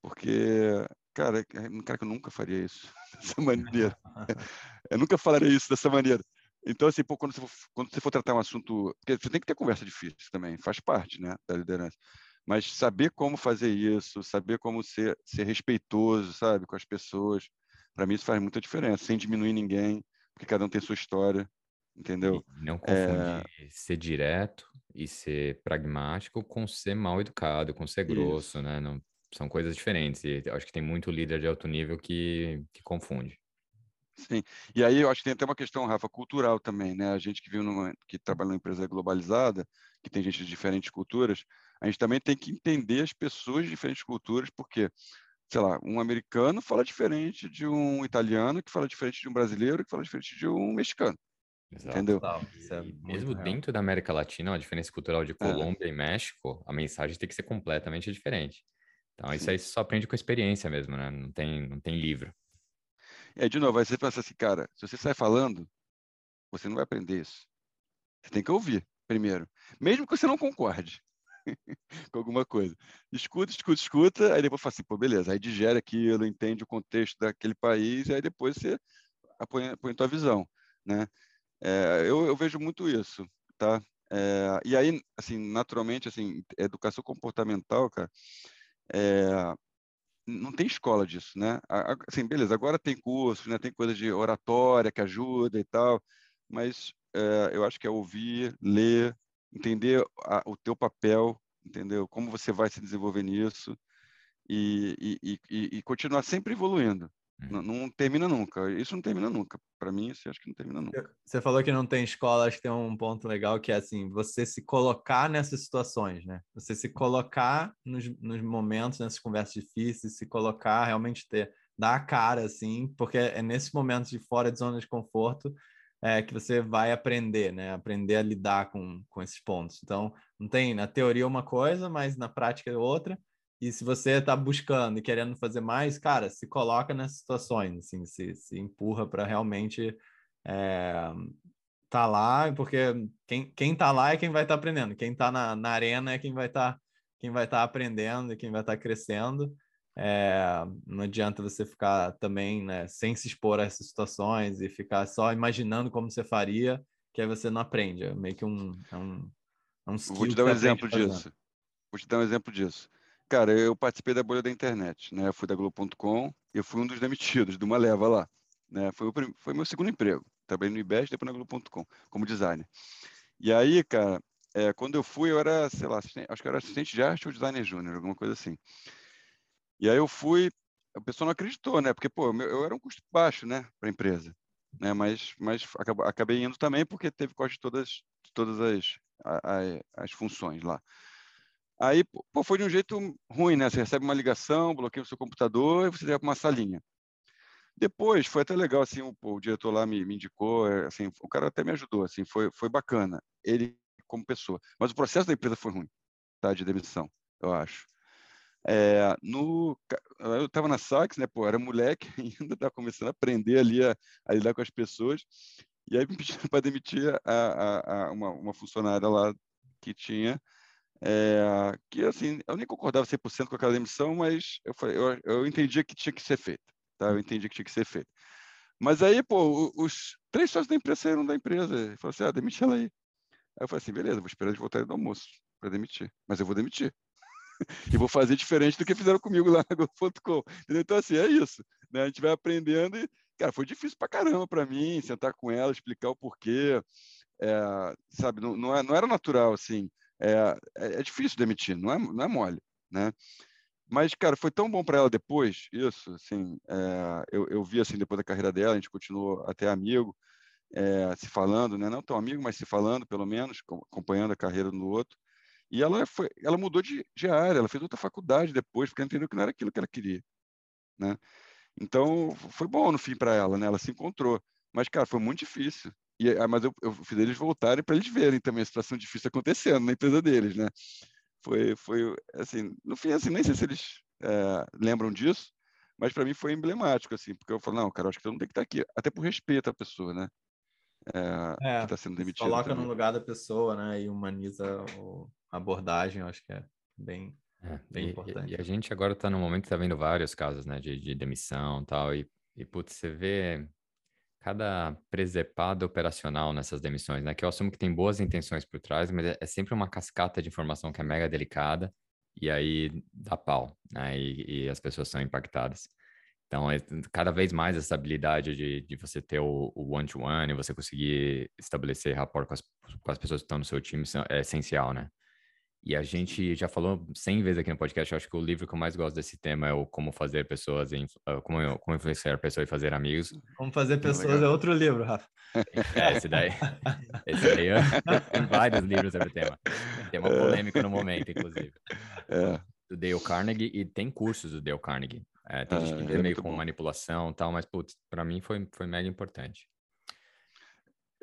Porque, cara, é um cara que eu nunca faria isso dessa maneira. eu nunca falaria isso dessa maneira. Então, assim, pô, quando, você for, quando você for tratar um assunto. Porque você tem que ter conversa difícil também, faz parte né, da liderança. Mas saber como fazer isso, saber como ser, ser respeitoso, sabe, com as pessoas, para mim isso faz muita diferença, sem diminuir ninguém, porque cada um tem sua história, entendeu? E não confundir é... ser direto e ser pragmático com ser mal educado, com ser grosso, isso. né? Não, são coisas diferentes. E acho que tem muito líder de alto nível que, que confunde. Sim, e aí eu acho que tem até uma questão, Rafa, cultural também, né? A gente que viu numa, que trabalha numa empresa globalizada, que tem gente de diferentes culturas, a gente também tem que entender as pessoas de diferentes culturas, porque, sei lá, um americano fala diferente de um italiano, que fala diferente de um brasileiro, que fala diferente de um mexicano. Exato. Entendeu? É mesmo real. dentro da América Latina, a diferença cultural de é. Colômbia é. e México, a mensagem tem que ser completamente diferente. Então, Sim. isso aí só aprende com experiência mesmo, né? Não tem, não tem livro. Aí, de novo, aí você pensa assim, cara, se você sai falando, você não vai aprender isso. Você tem que ouvir primeiro, mesmo que você não concorde com alguma coisa. Escuta, escuta, escuta, aí depois fala assim, pô, beleza, aí digere aquilo, entende o contexto daquele país, aí depois você põe, põe tua visão, né? É, eu, eu, vejo muito isso, tá? É, e aí, assim, naturalmente, assim, educação comportamental, cara, é, não tem escola disso, né? Assim, beleza, agora tem cursos, né? Tem coisa de oratória que ajuda e tal, mas é, eu acho que é ouvir, ler, entender a, o teu papel, entendeu? Como você vai se desenvolver nisso e, e, e, e continuar sempre evoluindo, Não, não, termina nunca. Isso não termina nunca. Para mim, isso acho que não termina nunca. Você falou que não tem escola, acho que tem um ponto legal que é assim, você se colocar nessas situações, né? Você se colocar nos, nos momentos, nessas conversas difíceis, se colocar, realmente ter, dar a cara, assim, porque é nesses momentos de fora de zona de conforto é, que você vai aprender, né? Aprender a lidar com, com esses pontos. Então, não tem, na teoria uma coisa, mas na prática é outra. E se você está buscando e querendo fazer mais, cara, se coloca nessas situações, assim, se, se empurra para realmente é, tá lá, porque quem, quem tá lá é quem vai estar tá aprendendo, quem está na, na arena é quem vai estar tá, quem vai estar tá aprendendo e quem vai estar tá crescendo. É, não adianta você ficar também né, sem se expor a essas situações e ficar só imaginando como você faria, que aí você não aprende. É meio que um, é um, é um Vou te dar um exemplo disso. Vou te dar um exemplo disso. Cara, eu participei da bolha da internet, né? Eu fui da Globo.com, eu fui um dos demitidos de uma leva lá, né? Foi o foi meu segundo emprego. Trabalhei no IBEST, depois na Globo.com, como designer. E aí, cara, é, quando eu fui, eu era, sei lá, acho que era assistente de arte ou designer júnior, alguma coisa assim. E aí eu fui, a pessoa não acreditou, né? Porque, pô, eu, eu era um custo baixo, né, para a empresa. Né, mas, mas acabei indo também porque teve corte de todas, de todas as, as, as funções lá. Aí, pô, foi de um jeito ruim, né? Você recebe uma ligação, bloqueia o seu computador e você leva para uma salinha. Depois, foi até legal, assim, o, o diretor lá me, me, indicou, é, assim, o cara até me ajudou, assim, foi, foi bacana, ele como pessoa. Mas o processo da empresa foi ruim, tá? De demissão, eu acho. É, no, eu estava na Sax, né, pô, era moleque, ainda estava começando a aprender ali a, a, lidar com as pessoas, e aí me pediram para demitir a, a, a uma, uma funcionária lá que tinha é, que assim, eu nem concordava 100% com aquela demissão, mas eu, falei, eu, eu entendia que tinha que ser feito, tá? Eu entendi que tinha que ser feito. Mas aí, pô, os três sócios da empresa saíram da empresa. Falou assim, ah, demite ela aí. Aí eu falei assim, beleza, vou esperar eles voltarem do almoço para demitir. Mas eu vou demitir. e vou fazer diferente do que fizeram comigo lá na Go.com. Então, assim, é isso. Né? A gente vai aprendendo e, cara, foi difícil pra caramba para mim, sentar com ela, explicar o porquê. É, sabe, não, não, é, não era natural, assim é, é, é difícil demitir, não é, não é mole, né? Mas, cara, foi tão bom para ela depois, isso, assim, é, eu, eu vi, assim, depois da carreira dela, a gente continuou até amigo, é, se falando, né? Não tão amigo, mas se falando, pelo menos, acompanhando a carreira do outro. E ela, foi, ela mudou de, de área, ela fez outra faculdade depois, porque entendeu que não era aquilo que ela queria, né? Então, foi bom no fim para ela, né? Ela se encontrou. Mas, cara, foi muito difícil. E, ah, mas eu, eu fiz eles voltarem para eles verem também a situação difícil acontecendo na empresa deles, né? Foi, foi assim, no fim, assim, nem sei se eles é, lembram disso, mas para mim foi emblemático, assim, porque eu falo, não, cara, acho que eu não tem que estar tá aqui, até por respeito à pessoa, né? É, é que está sendo demitido. Coloca também. no lugar da pessoa, né? E humaniza a abordagem, eu acho que é bem, é, bem e, importante. E, a gente agora está no momento que está vendo vários casos, né, de, de demissão e tal, e, e putz, você vê cada presepada operacional nessas demissões, né? Que eu assumo que tem boas intenções por trás, mas é, é sempre uma cascata de informação que é mega delicada e aí dá pau, né? E, e as pessoas são impactadas. Então, é, cada vez mais essa habilidade de, de você ter o one-to-one e você conseguir estabelecer rapport com as, com as pessoas que estão no seu time é essencial, né? E a gente já falou 100 vezes aqui no podcast, eu acho que o livro que eu mais gosto desse tema é o Como Fazer Pessoas, em, uh, como, como Influenciar Pessoas e Fazer Amigos. Como Fazer Pessoas é outro livro, Rafa. É, esse daí. esse daí é, tem vários livros sobre o tema. Tem uma polêmica no momento, inclusive. É. Do Dale Carnegie, e tem cursos do Dale Carnegie. É, tem gente que vê é meio com bom. manipulação e tal, mas, putz, pra mim foi, foi mega importante.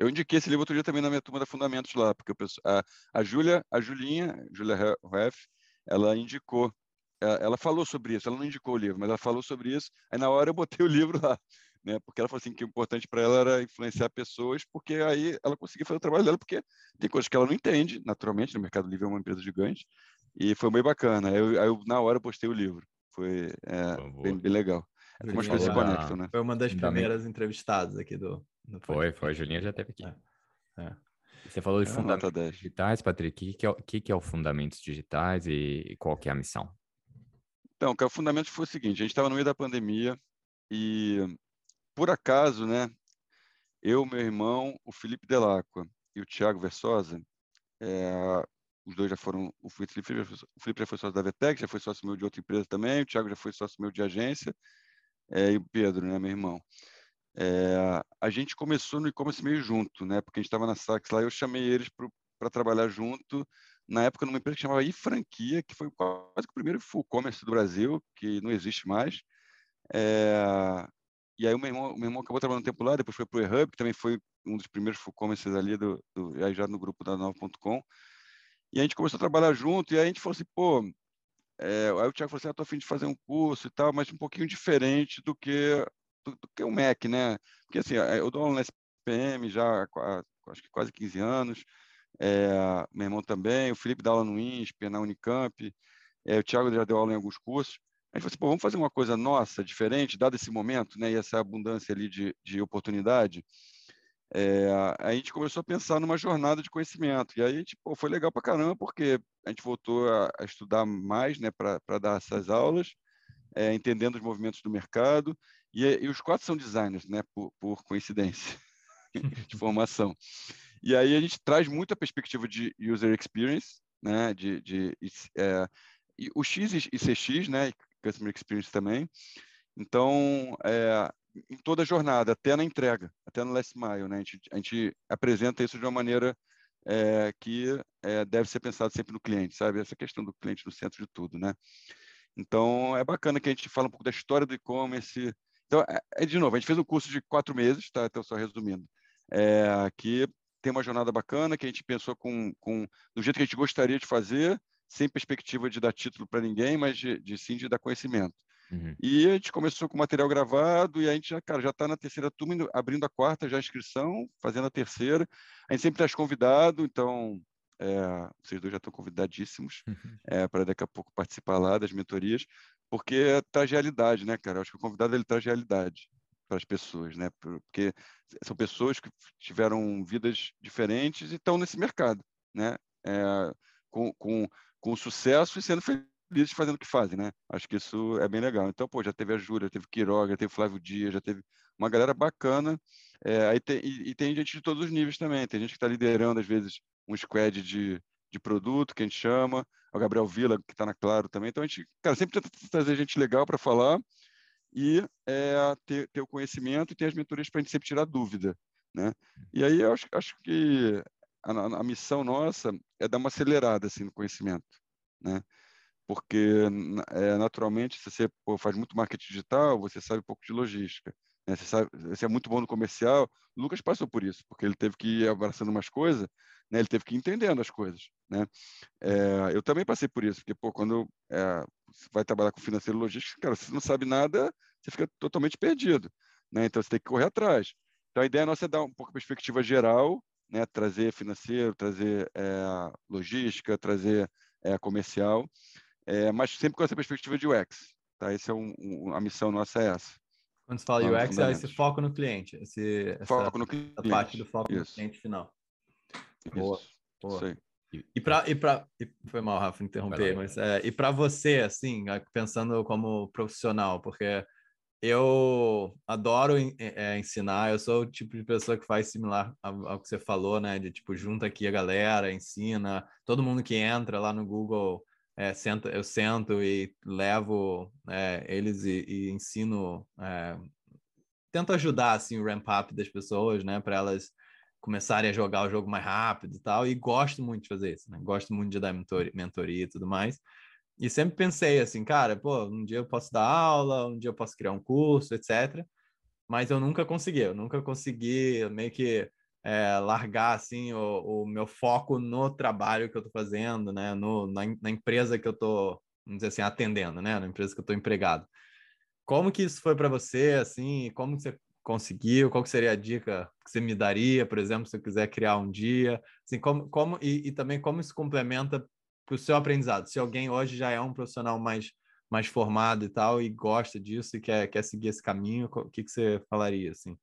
Eu indiquei esse livro outro dia também na minha turma da Fundamentos lá, porque a, a Júlia, a Julinha, Júlia Reff, ela indicou, ela, ela, falou sobre isso, ela não indicou o livro, mas ela falou sobre isso, aí na hora eu botei o livro lá, né, porque ela falou assim que o importante para ela era influenciar pessoas, porque aí ela conseguia fazer o trabalho dela, porque tem coisas que ela não entende, naturalmente, no Mercado Livre é uma empresa gigante, e foi bem bacana, aí eu, aí eu na hora eu postei o livro, foi é, bem, bem legal. Como as coisas se conectam, né? Foi uma das primeiras entrevistadas aqui do, foi, foi. A Julinha já teve aqui. É. É. Você falou de é fundamentos digitais, Patrick. O que, é, o que é o Fundamentos Digitais e qual que é a missão? Então, o Fundamentos foi o seguinte, a gente estava no meio da pandemia e, por acaso, né, eu, meu irmão, o Felipe Delacqua e o Thiago Versosa, é, os dois já foram, o Felipe, o Felipe já foi sócio da VTEC, já foi sócio meu de outra empresa também, o Thiago já foi sócio meu de agência, é, e o Pedro, né, meu irmão. É, a gente começou no e-commerce meio junto, né? Porque a gente estava na Sax lá, eu chamei eles para trabalhar junto. Na época, numa empresa que chamava iFranquia, que foi quase o primeiro full commerce do Brasil, que não existe mais. É, e aí o meu irmão, o meu irmão acabou trabalhando um tempo lá, depois foi para o eHub, que também foi um dos primeiros full commerces ali, do, do, já no grupo da Nova.com. E a gente começou a trabalhar junto, e aí a gente falou assim, pô, é, aí o Thiago falou assim, ah, tô afim de fazer um curso e tal, mas um pouquinho diferente do que do, do que o MEC, né? Porque assim, eu dou aula na SPM já há, acho que quase 15 anos, é, meu irmão também, o Felipe dá aula no INSP, na Unicamp, é, o Thiago já deu aula em alguns cursos. A gente falou assim, Pô, vamos fazer uma coisa nossa, diferente, dado esse momento, né, e essa abundância ali de, de oportunidade. É, a gente começou a pensar numa jornada de conhecimento. E aí, pô, foi legal para caramba, porque a gente voltou a, a estudar mais né, para dar essas aulas, é, entendendo os movimentos do mercado. E, e, os quatro são designers, né, por, por coincidência de formação. E aí a gente traz muita perspectiva de user experience, né, de, de é, o X e CX, né, customer experience também. Então, é, em toda a jornada, até na entrega, até no last mile, né, a gente, a gente apresenta isso de uma maneira é, que é, deve ser pensado sempre no cliente, sabe? Essa questão do cliente no centro de tudo, né? Então, é bacana que a gente fala um pouco da história do e-commerce. Então, é, é de novo, a gente fez um curso de quatro meses, tá? Então, só resumindo, é, que tem uma jornada bacana, que a gente pensou com, com do jeito que a gente gostaria de fazer, sem perspectiva de dar título para ninguém, mas de, de, sim de dar conhecimento. Uhum. E a gente começou com material gravado e a gente já, cara, já está na terceira turma, abrindo a quarta já a inscrição, fazendo a terceira. A gente sempre traz convidado, então é, vocês dois já estão convidadíssimos uhum. é, para daqui a pouco participar lá das mentorias, porque traz realidade, né, cara? Eu acho que o convidado ele traz realidade para as pessoas, né? Porque são pessoas que tiveram vidas diferentes e estão nesse mercado, né? É, com, com, com sucesso e sendo felizes fazendo o que fazem, né? Acho que isso é bem legal. Então, pô, já teve a Júlia, já teve Quiroga, já teve Flávio Dias, já teve uma galera bacana. É, aí tem, e, e, tem gente de todos os níveis também. Tem gente que está liderando, às vezes, um squad de, de produto, que a gente chama. O Gabriel Vila, que está na Claro também. Então, a gente, cara, sempre tenta trazer gente legal para falar e é, ter, ter, o conhecimento e ter as mentorias para a gente sempre tirar dúvida. Né? E aí eu acho, acho que a, a, missão nossa é dar uma acelerada assim, no conhecimento. Né? Porque, é, naturalmente, se você pô, faz muito marketing digital, você sabe um pouco de logística. Né? Você, sabe, você é muito bom no comercial. O Lucas passou por isso, porque ele teve que ir abraçando umas coisas, né? ele teve que ir entendendo as coisas. Né? É, eu também passei por isso, porque pô, quando é, você vai trabalhar com financeiro e logística, cara, você não sabe nada, você fica totalmente perdido. Né? Então, você tem que correr atrás. Então, a ideia nossa é dar um pouco de perspectiva geral, né? trazer financeiro, trazer é, logística, trazer é, comercial, mas sempre com essa perspectiva de UX. Tá? É um, um, a missão nossa é essa. Quando você fala UX, é esse foco no cliente, esse, foco essa, no cliente. parte do foco Isso. no cliente final. Boa. Isso. Boa. Isso aí. E para e para foi mal Rafa interromper, mas é, e para você assim, pensando como profissional, porque eu adoro é, ensinar, eu sou o tipo de pessoa que faz similar ao, que você falou, né? De tipo, junta aqui a galera, ensina, todo mundo que entra lá no Google, é, senta, eu sento e levo é, eles e, e ensino, é, tento ajudar assim o ramp up das pessoas, né? Para elas começarem a jogar o jogo mais rápido e tal, e gosto muito de fazer isso, né? Gosto muito de dar mentoria e tudo mais. E sempre pensei assim, cara, pô, um dia eu posso dar aula, um dia eu posso criar um curso, etc. Mas eu nunca consegui, eu nunca consegui meio que é, largar assim o, o, meu foco no trabalho que eu estou fazendo, né? No, na, na, empresa que eu estou, vamos dizer assim, atendendo, né? Na empresa que eu estou empregado. Como que isso foi para você, assim? Como que você conseguiu? Qual seria a dica que você me daria, por exemplo, se eu quiser criar um dia? Assim, como, como e, e também como isso complementa para o seu aprendizado. Se alguém hoje já é um profissional mais, mais formado e tal, e gosta disso e quer, quer seguir esse caminho, o que, que você falaria, assim?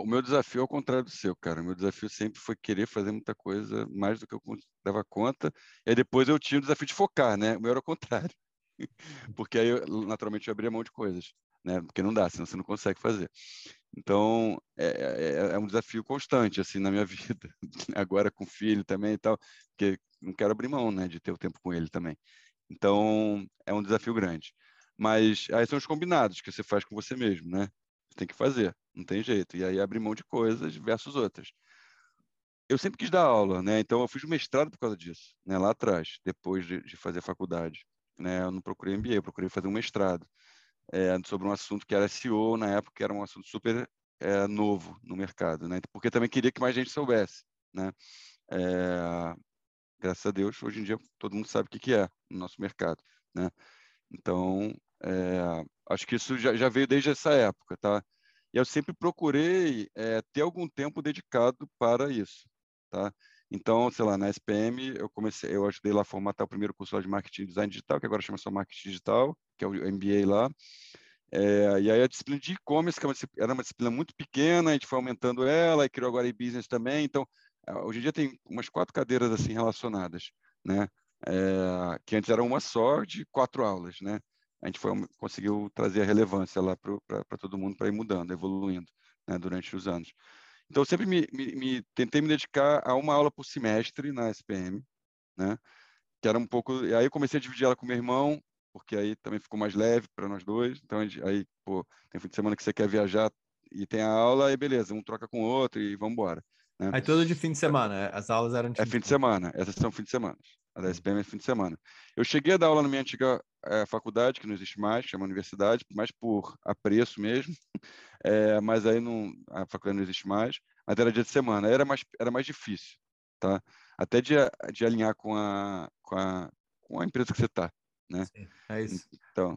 O meu desafio é o contrário do seu, cara. O meu desafio sempre foi querer fazer muita coisa mais do que eu dava conta. E aí depois eu tinha o desafio de focar, né? O meu era o contrário. Porque aí, eu, naturalmente, eu abria mão de coisas, né? Porque não dá, senão você não consegue fazer. Então, é, é, é um desafio constante, assim, na minha vida. Agora com filho também e tal, porque não quero abrir mão, né, de ter o tempo com ele também. Então, é um desafio grande. Mas aí são os combinados que você faz com você mesmo, né? Tem que fazer, não tem jeito. E aí abre mão de coisas versus outras. Eu sempre quis dar aula, né? Então eu fiz mestrado por causa disso, né? Lá atrás, depois de, de fazer faculdade, né? Eu não procurei MBA, eu procurei fazer um mestrado é, sobre um assunto que era SEO na época, que era um assunto super é, novo no mercado, né? Porque também queria que mais gente soubesse, né? É, graças a Deus, hoje em dia todo mundo sabe o que, que é no nosso mercado, né? Então, é, acho que isso já, já, veio desde essa época, tá? E eu sempre procurei é, ter algum tempo dedicado para isso, tá? Então, sei lá, na SPM eu comecei, eu ajudei lá a formatar o primeiro curso de marketing design digital, que agora chama só marketing digital, que é o MBA lá. É, e aí a disciplina de e-commerce, que é era uma disciplina muito pequena, a gente foi aumentando ela e criou agora e-business também. Então, é, hoje em dia tem umas quatro cadeiras assim relacionadas, né? É, que antes era uma só de quatro aulas, né? A gente foi, conseguiu trazer a relevância lá para todo mundo para ir mudando, evoluindo, né? Durante os anos. Então, eu sempre me, me, me, tentei me dedicar a uma aula por semestre na SPM, né? Que era um pouco. E aí eu comecei a dividir ela com meu irmão, porque aí também ficou mais leve para nós dois. Então, aí, pô, tem fim de semana que você quer viajar e tem a aula, aí beleza, um troca com o outro e vamos embora. Né? Aí tudo de fim de semana, as aulas eram de É fim de semana, essas são fim de semana. A da SPM é fim de semana. Eu cheguei a dar aula na minha antiga é, faculdade, que não existe mais, chama universidade, mais por apreço mesmo, é, mas aí não, a faculdade não existe mais, mas era dia de semana, era mais, era mais difícil, tá? Até de, de alinhar com a, com, a, com a empresa que você está né? Sim, é isso. Então,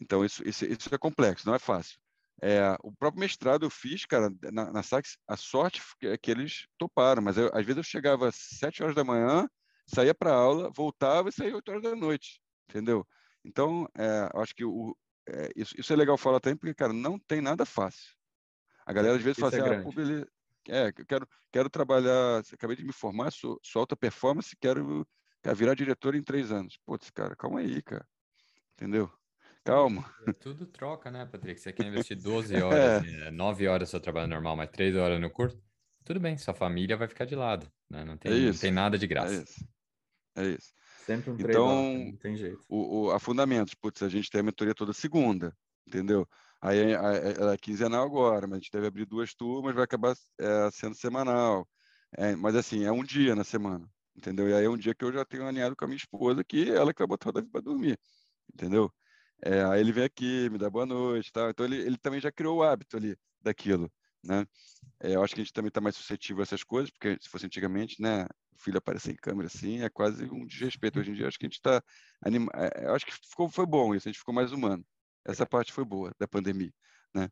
então isso, isso, isso é complexo, não é fácil. É, o próprio mestrado eu fiz, cara, na, na Sax, a sorte é que eles toparam, mas eu, às vezes eu chegava às sete horas da manhã, saía para aula, voltava e saía oito horas da noite, entendeu? Então, é, eu acho que o, é, isso, isso é legal falar também, porque, cara, não tem nada fácil. A galera às vezes isso fala é assim, ah, beleza, é, eu quero, quero trabalhar, acabei de me formar, sou, sou alta performance, quero Quer virar diretor em três anos. Putz, cara, calma aí, cara. Entendeu? Calma. É, tudo troca, né, Patrick? Você quer investir 12 horas, é. 9 horas seu trabalho normal, mas 3 horas no curso? Tudo bem, sua família vai ficar de lado. Né? Não, tem, é não tem nada de graça. É isso. Sempre um então, não tem jeito. O, o, a Fundamentos, putz, a gente tem a mentoria toda segunda, entendeu? Aí ela é quinzenal agora, mas a gente deve abrir duas turmas, vai acabar é, sendo semanal. É, mas assim, é um dia na semana entendeu? E aí é um dia que eu já tenho alinhado com a minha esposa, que ela que vai botar o Davi para dormir, entendeu? É, aí ele vem aqui, me dá boa noite, tá? Então ele, ele também já criou o hábito ali daquilo, né? É, eu acho que a gente também está mais suscetível a essas coisas, porque se fosse antigamente, né, filho aparecer em câmera assim, é quase um desrespeito. Hoje em dia acho que a gente está anima... É, eu acho que ficou foi bom isso, a gente ficou mais humano. Essa parte foi boa da pandemia, né?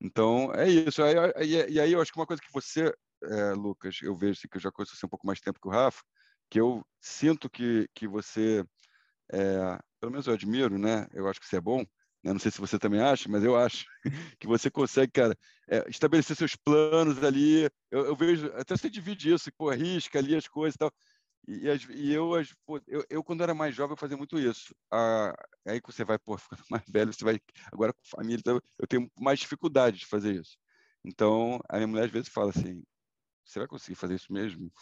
Então, é isso. E aí, eu acho que uma coisa que você é, Lucas, eu vejo assim, que eu já conheço você um pouco mais tempo que o Rafa, que eu sinto que, que você, é, pelo menos eu admiro, né? Eu acho que você é bom, né? não sei se você também acha, mas eu acho que você consegue, cara, é, estabelecer seus planos ali. Eu, eu, vejo, até você divide isso, pô, arrisca ali as coisas e tal. E, e eu, pô, eu, eu, quando era mais jovem, eu fazia muito isso. Ah, aí que você vai, pô, ficando mais velho, você vai, agora com família, eu tenho mais dificuldade de fazer isso. Então, a minha mulher às vezes fala assim, você vai conseguir fazer isso mesmo?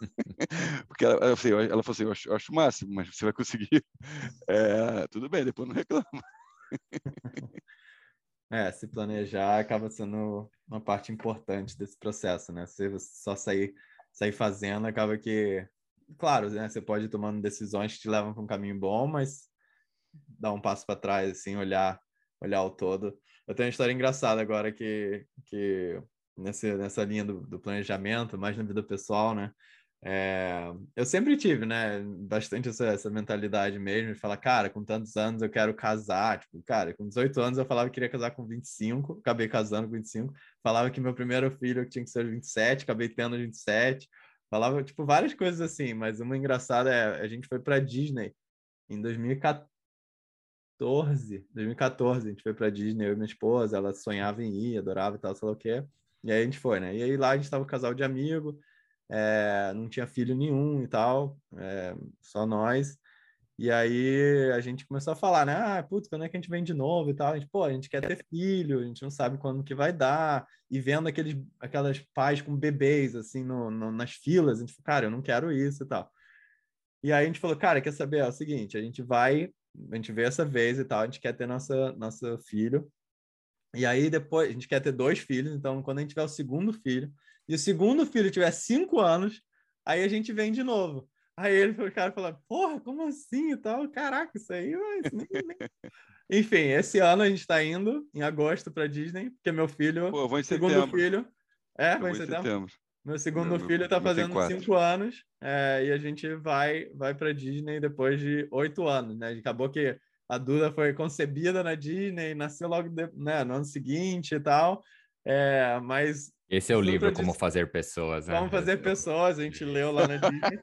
Porque ela, ela, assim, ela falou assim, eu acho, eu acho o máximo, mas você vai conseguir. É, tudo bem, depois não reclama. É, se planejar acaba sendo uma parte importante desse processo, né? Se você só sair, sair fazendo, acaba que, claro, né? Você pode ir tomando decisões que te levam para um caminho bom, mas dar um passo para trás, assim, olhar, olhar o todo. Eu tenho uma história engraçada agora que, que nessa, nessa linha do, do planejamento, mais na vida pessoal, né? É, eu sempre tive, né, bastante essa, essa mentalidade mesmo, de falar, cara, com tantos anos eu quero casar, tipo, cara, com 18 anos eu falava que queria casar com 25, acabei casando com 25, falava que meu primeiro filho tinha que ser 27, acabei tendo 27, falava, tipo, várias coisas assim, mas uma engraçada é, a gente foi para Disney em 2014, 2014, a gente foi para Disney, eu e minha esposa, ela sonhava em ir, adorava e tal, sei lá o quê, e aí a gente foi, né? E aí lá a gente tava um casal de amigo, é, não tinha filho nenhum e tal, é, só nós. E aí a gente começou a falar, né? Ah, putz, quando é que a gente vem de novo e tal? A gente, pô, a gente quer ter filho, a gente não sabe quando que vai dar. E vendo aqueles, aquelas pais com bebês, assim, no, no, nas filas, a gente falou, cara, eu não quero isso e tal. E aí a gente falou, cara, quer saber? É o seguinte, a gente vai a gente veio essa vez e tal, a gente quer ter nossa, nosso filho. E aí depois, a gente quer ter dois filhos, então quando a gente tiver o segundo filho, e o segundo filho tiver cinco anos, aí a gente vem de novo. Aí ele, o cara falou, porra, como assim e tal? Caraca, isso aí, mas nem, nem... Enfim, esse ano a gente está indo em agosto para Disney, porque meu filho, Pô, vou em segundo setembro. filho, é, vai em em setembro. setembro. Meu segundo Meu- filho está fazendo cinco anos é, e a gente vai vai para Disney depois de oito anos, né? Acabou que a Duda foi concebida na Disney, nasceu logo de- né, no ano seguinte e tal. É, mas Esse é o livro Como dis- Fazer Pessoas, né? Vamos fazer Esse- pessoas, a gente leu lá na Disney.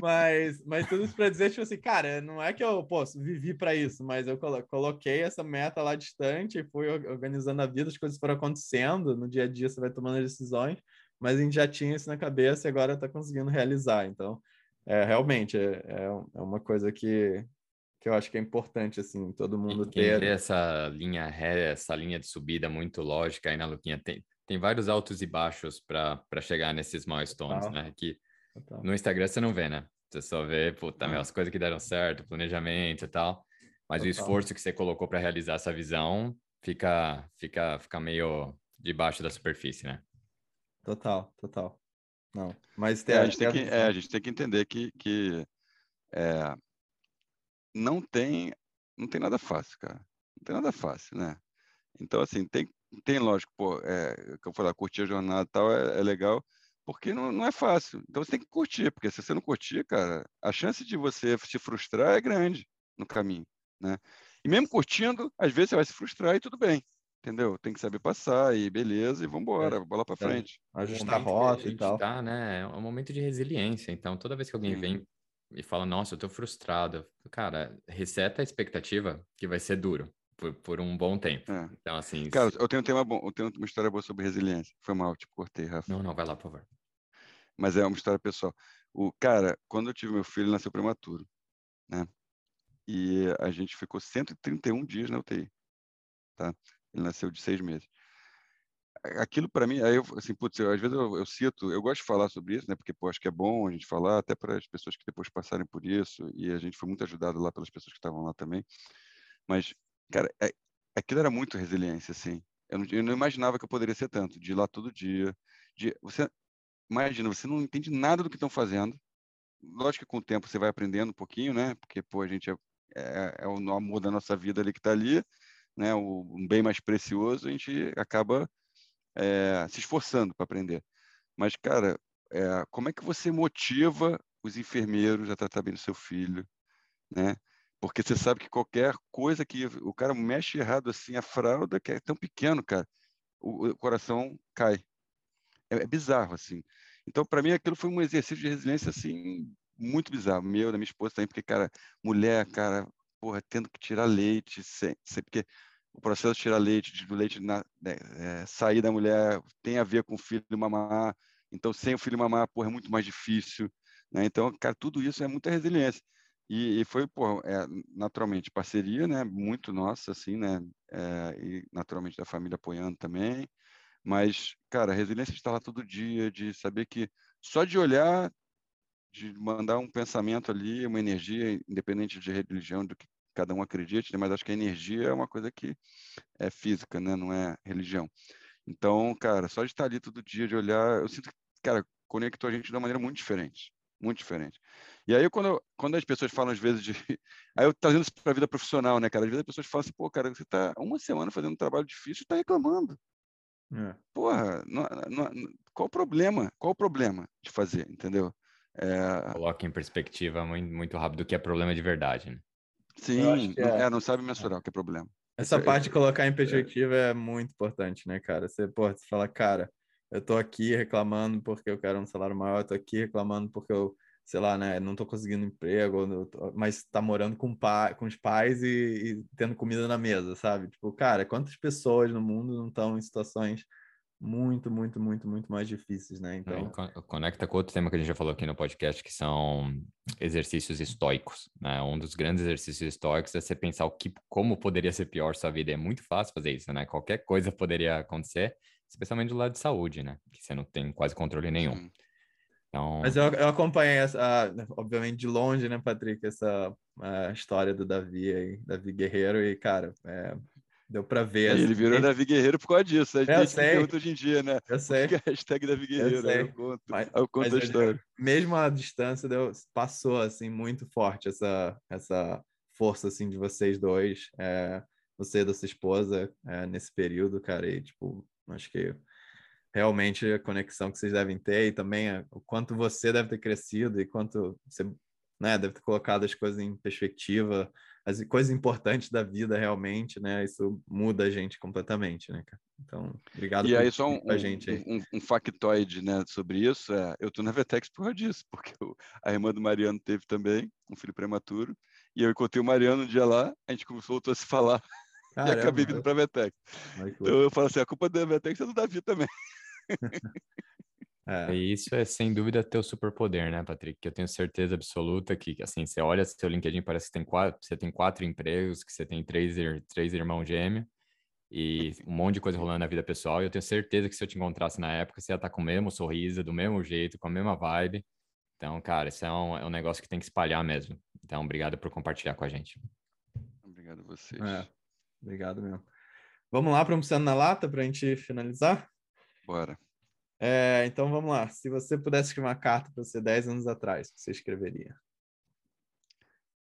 mas, mas tudo isso para dizer, tipo assim, cara, não é que eu posso vivi para isso, mas eu colo- coloquei essa meta lá distante, fui or- organizando a vida, as coisas foram acontecendo, no dia a dia você vai tomando as decisões, mas a gente já tinha isso na cabeça e agora está conseguindo realizar. Então, é, realmente, é, é é uma coisa que, que eu acho que é importante, assim, todo mundo E vê ter. essa linha ré, essa linha de subida muito lógica aí na Luquinha, tem, tem vários altos e baixos para chegar nesses milestones, Total. né? Que Total. no Instagram você não vê, né? Você só vê, puta, meu, Ah. as coisas que deram certo, planejamento e tal. Mas o Total. esforço que você colocou para realizar essa visão fica, fica, fica meio debaixo da superfície, né? Total, total. Não, mas É, a- gente tem que, é, a gente tem que entender que, que é, não tem não tem nada fácil, cara. Não tem nada fácil, né? Então, assim, tem, tem lógico, pô, é, que eu falar, curtir a jornada e tal é, é legal, porque não, não é fácil. Então, você tem que curtir, porque se você não curtir, cara, a chance de você se frustrar é grande no caminho, né? E mesmo curtindo, às vezes você vai se frustrar e tudo bem, entendeu? Tem que saber passar e beleza, e vamos embora, bola para É. frente. ajustar a rota e tal. tá, né? É um momento de resiliência. Então, toda vez que alguém Sim. vem e fala, nossa, eu tô frustrado, cara, reseta a expectativa que vai ser duro por, por um bom tempo. É. Então, assim, Cara, se- eu tenho um tema bom, eu tenho uma história boa sobre resiliência. Foi mal, te cortei, Rafa. não, não, vai lá, por favor. Mas é uma história pessoal. O cara, quando eu tive meu filho, ele nasceu prematuro, né? E a gente ficou 131 dias na UTI, tá? Ele nasceu de seis meses. Aquilo para mim, aí eu, assim, putz, eu, às vezes eu, eu cito, eu gosto de falar sobre isso, né? Porque, pô, acho que é bom a gente falar, até para as pessoas que depois passarem por isso, e a gente foi muito ajudado lá pelas pessoas que estavam lá também. Mas, cara, é- aquilo era muito resiliência, assim. Eu não, eu não imaginava que eu poderia ser tanto, de ir lá todo dia, de você imagina, você não entende nada do que estão fazendo. Lógico que com o tempo você vai aprendendo um pouquinho, né? Porque, pô, a gente é, é, é o amor da nossa vida ali que está ali, né? O, um bem mais precioso, a gente acaba é, se esforçando para aprender. Mas, cara, é, como é que você motiva os enfermeiros a tratar bem do seu filho, né? Porque você sabe que qualquer coisa que o cara mexe errado assim, a fralda, que é tão pequeno, cara, o, o coração cai. É, é bizarro, assim. Então, para mim, aquilo foi um exercício de resiliência, assim, muito bizarro. Meu, da minha esposa também, porque, cara, mulher, cara, porra, tendo que tirar leite, sem, sem- porque o processo de tirar leite, do leite na- né, é, sair da mulher tem a ver com o filho mamar. Então, sem o filho mamar, porra, é muito mais difícil. Né? Então, cara, tudo isso é muita resiliência. E, e foi, pô, é, naturalmente, parceria, né? Muito nossa, assim, né? É, e naturalmente da família apoiando também. Mas, cara, a resiliência de estar lá todo dia, de saber que só de olhar, de mandar um pensamento ali, uma energia, independente de religião, do que cada um acredite, né? mas acho que a energia é uma coisa que é física, né? Não é religião. Então, cara, só de estar ali todo dia, de olhar, eu sinto que, cara, conectou a gente de uma maneira muito diferente. Muito diferente. E aí, quando, eu- quando as pessoas falam, às vezes, de. Aí eu trazendo isso para a vida profissional, né, cara? Às vezes as pessoas falam assim, pô, cara, você está uma semana fazendo um trabalho difícil e está reclamando. É. Porra, não- não- não- qual o problema? Qual o problema de fazer, entendeu? É, Coloca em perspectiva muito, muito rápido o que é problema de verdade, né? sim, é- é, não sabe mensurar o que é problema. Essa é- parte de colocar em perspectiva é muito importante, né, cara? Você, pô, você fala, cara, eu tô aqui reclamando porque eu quero um salário maior, eu tô aqui reclamando porque eu, sei lá, né, não tô conseguindo emprego, tô- mas tá morando com, pa, com os pais e, e tendo comida na mesa, sabe? Tipo, cara, quantas pessoas no mundo não estão em situações muito, muito, muito, muito mais difíceis, né? Então, con- Conecta com outro tema que a gente já falou aqui no podcast, que são exercícios estoicos, né? Um dos grandes exercícios estoicos é você pensar o que, como poderia ser pior sua vida. É muito fácil fazer isso, né? Qualquer coisa poderia acontecer, especialmente do lado de saúde, né? Que você não tem quase controle nenhum. Então, Mas eu, eu acompanhei, essa, ah, obviamente, de longe, né, Patrick, essa a história do Davi aí, Davi Guerreiro, e, cara, é, deu para ver. Assim, ele virou Davi Guerreiro por causa disso. A gente sei. pergunta hoje em dia, né? Eu sei. Porque a hashtag Davi Guerreiro. Eu, sei. eu conto, mas, eu conto a história. Mesmo a distância, deu, passou, assim, muito forte essa, essa força, assim, de vocês dois. É, você e da sua esposa é, nesse período, cara, e, tipo, acho que realmente a conexão que vocês devem ter e também o quanto você deve ter crescido e quanto você né, deve ter colocado as coisas em perspectiva, as coisas importantes da vida realmente, né? Isso muda a gente completamente, né, cara? Então, obrigado e por aí, só um, a gente aí. Um, um, factoide, né, sobre isso, é, eu tô na Vetex por causa disso, porque eu, a irmã do Mariano teve também um filho prematuro, e eu encontrei o Mariano um dia lá, a gente voltou a se falar, Caramba, e acabei vindo para a Vetex. Então eu falo assim, a culpa da Vetex é do Davi também. É. E isso é sem dúvida teu superpoder, né, Patrick? Que eu tenho certeza absoluta que, assim, você olha seu LinkedIn, parece que tem quatro, você tem quatro empregos, que você tem três, três irmãos gêmeos e um monte de coisa rolando na vida pessoal. E eu tenho certeza que se eu te encontrasse na época, você ia estar com o mesmo sorriso, do mesmo jeito, com a mesma vibe. Então, cara, isso é um, é um negócio que tem que espalhar mesmo. Então, obrigado por compartilhar com a gente. Obrigado a vocês. É, obrigado mesmo. Vamos lá para um na lata para a gente finalizar? Bora. É, então vamos lá. Se você pudesse escrever uma carta para você 10 anos atrás, você escreveria?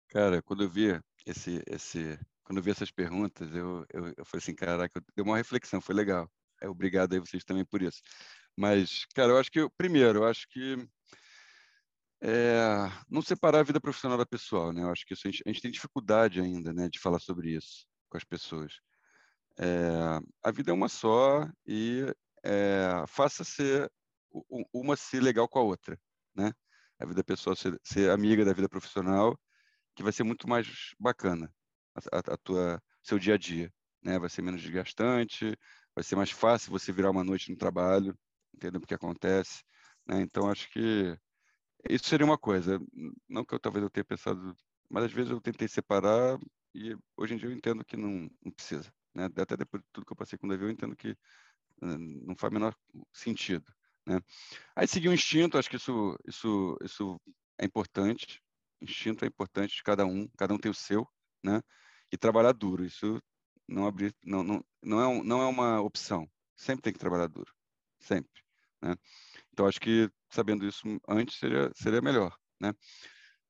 Cara, quando eu vi esse, esse, quando eu vi essas perguntas, eu, eu, eu falei assim, caraca, deu uma reflexão, foi legal. É, obrigado aí vocês também por isso. Mas, cara, eu acho que, primeiro, eu acho que é, não separar a vida profissional da pessoal, né? Eu acho que isso, a, gente, a gente tem dificuldade ainda, né, de falar sobre isso com as pessoas. É, a vida é uma só e é, faça ser uma ser legal com a outra, né? A vida pessoal ser, ser, amiga da vida profissional, que vai ser muito mais bacana a, a, tua seu dia a dia, né? Vai ser menos desgastante, vai ser mais fácil você virar uma noite no trabalho, entendendo o que acontece, né? Então acho que isso seria uma coisa, não que eu talvez eu tenha pensado, mas às vezes eu tentei separar e hoje em dia eu entendo que não, não precisa, né? Até depois de tudo que eu passei com o Davi, eu entendo que não faz o menor sentido. Né? Aí seguir o instinto, acho que isso, isso, isso é importante. Instinto é importante de cada um, cada um tem o seu, né? E trabalhar duro, isso não abrir, não, não, não, é, não é uma opção. Sempre tem que trabalhar duro, sempre. Né? Então acho que sabendo isso antes seria seria melhor, né?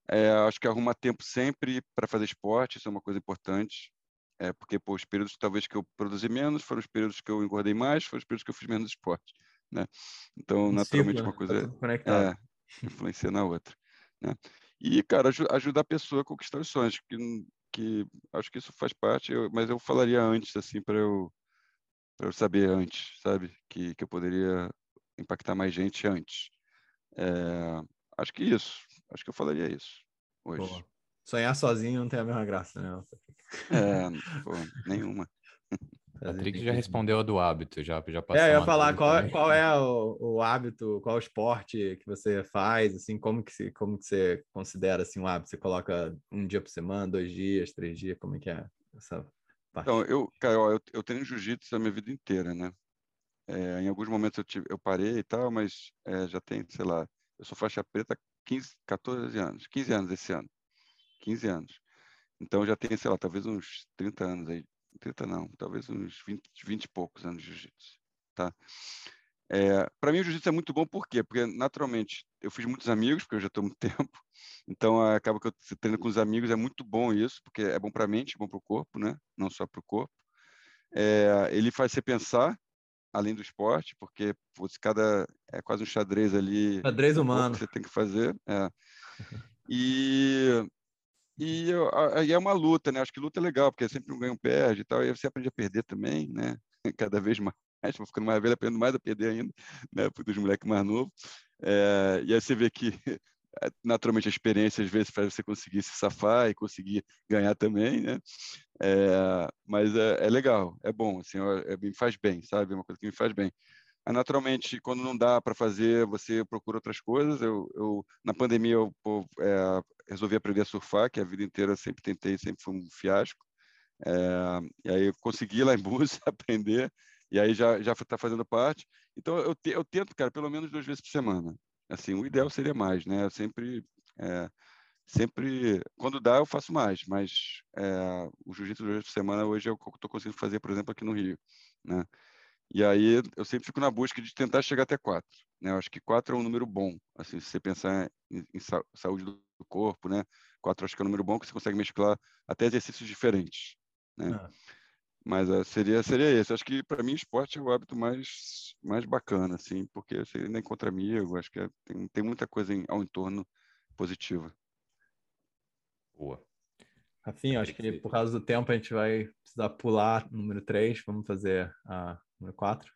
É, acho que arrumar tempo sempre para fazer esporte, isso é uma coisa importante. É, porque pô, os períodos talvez que eu produzi menos foram os períodos que eu engordei mais, foram os períodos que eu fiz menos esporte, né? Então, naturalmente, uma coisa tá é, influencia na outra, né? E, cara, aj ajudar a pessoa a conquistar os sonhos, que, que acho que isso faz parte, eu, mas eu falaria antes, assim, para eu, eu saber antes, sabe? Que, que eu poderia impactar mais gente antes. É, acho que isso, acho que eu falaria isso hoje. Boa. Sonhar sozinho não tem a mesma graça, né? É, pô, nenhuma. Patrick já respondeu a do hábito, já, já passou. É, eu ia falar qual, é, qual é o, o, hábito, qual o esporte que você faz, assim, como que, se, como que você considera assim, um hábito? Você coloca um dia por semana, dois dias, três dias, como é que é essa parte? Então, eu, cara, eu, eu treino jiu-jitsu a minha vida inteira, né? É, em alguns momentos eu, tive, eu parei e tal, mas é, já tem, sei lá, eu sou faixa preta 15, 14 anos, 15 anos esse ano. 15 anos. Então já tem, sei lá, talvez uns 30 anos aí. 30 não, talvez uns 20, 20 e poucos anos de jiu-jitsu, tá? É, para mim o jiu-jitsu é muito bom por quê? Porque naturalmente eu fiz muitos amigos, porque eu já estou muito tempo. Então acaba que eu treino com os amigos, é muito bom isso, porque é bom para a mente, é bom para o corpo, né? Não só para o corpo. É, ele faz você pensar além do esporte, porque putz, cada é quase um xadrez ali. Xadrez humano. Que você tem que fazer. É. E e aí é uma luta, né? Acho que luta é legal, porque sempre um ganho-perde e tal, e você aprende a perder também, né? Cada vez mais, vou ficando mais velho, aprendo mais a perder ainda, né? Dos moleques mais novos. É, e aí você vê que, naturalmente, a experiência às vezes faz você conseguir se safar e conseguir ganhar também, né? É, mas é, é, legal, é bom, assim, é, me faz bem, sabe? É uma coisa que me faz bem. Naturalmente, quando não dá para fazer, você procura outras coisas. Eu, eu na pandemia, eu pô, é, resolvi aprender a surfar, que a vida inteira sempre tentei, sempre foi um fiasco. É, e aí eu consegui lá em Búzios aprender, e aí já já está fazendo parte. Então eu, te, eu tento, cara, pelo menos duas vezes por semana. Assim, o ideal seria mais, né? Eu sempre é, sempre, quando dá, eu faço mais, mas é, o jiu-jitsu duas por semana hoje é o que eu estou conseguindo fazer, por exemplo, aqui no Rio, né? E aí eu sempre fico na busca de tentar chegar até quatro, né? Eu acho que quatro é um número bom, assim, se você pensar em, em saúde do corpo, né? Quatro acho que é um número bom que você consegue mesclar até exercícios diferentes, né? Ah. Mas uh, seria seria esse. Acho que para mim esporte é o hábito mais mais bacana, assim, porque você ainda encontra amigo, acho que é, tem, tem muita coisa em, ao entorno positiva. Boa. Rafinha, acho que por causa do tempo a gente vai precisar pular número 3, vamos fazer a número 4.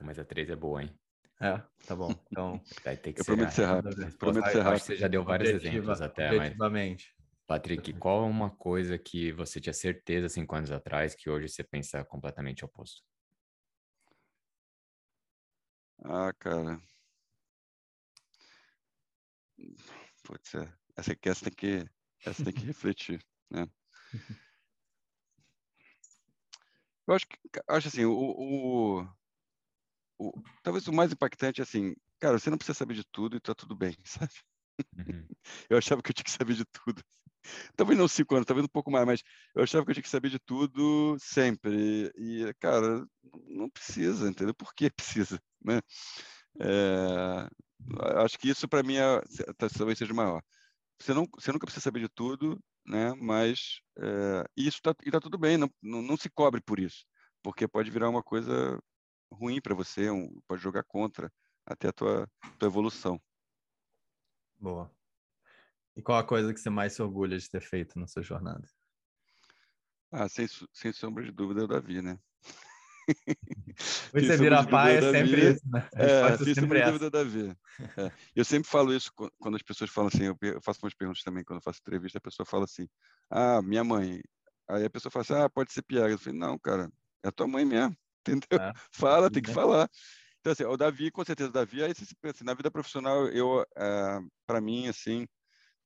Mas a 3 é boa, hein? É, tá bom. Então, vai ter que eu ser prometo ser rápido. Prometo ser rápido. Você já deu vários exemplos até, mas... Patrick, qual é uma coisa que você tinha certeza cinco anos atrás que hoje você pensa completamente oposto? Ah, cara. Pode ser. Essa aqui, essa tem que, essa tem que refletir, né? Eu acho que, acho assim, o, o, o, talvez o mais impactante é assim, cara, você não precisa saber de tudo e tá tudo bem, sabe? Uhum. Eu achava que eu tinha que saber de tudo. Talvez não cinco anos, talvez um pouco mais, mas eu achava que eu tinha que saber de tudo sempre. E, cara, não precisa, entendeu? Por que precisa, né? É, acho que isso para mim é, talvez seja maior. Você, não, você nunca precisa saber de tudo, né? Mas é, isso tá, e tá tudo bem, não, não, não, se cobre por isso, porque pode virar uma coisa ruim para você, um, pode jogar contra até a tua, tua evolução. Boa. E qual a coisa que você mais se orgulha de ter feito na sua jornada? Ah, sem, sem sombra de dúvida é o Davi, né? Você vira pai, é sempre isso, né? É, sem sombra de dúvida é Davi. É. Eu sempre falo isso quando as pessoas falam assim, eu faço umas perguntas também quando eu faço entrevista, a pessoa fala assim, ah, minha mãe. Aí a pessoa fala assim, ah, pode ser piada. Eu falei, não, cara, é a tua mãe mesmo, entendeu? É. Fala, tem que falar. Então, assim, o Davi, com certeza, o Davi, aí, assim, na vida profissional, eu, é, para mim, assim,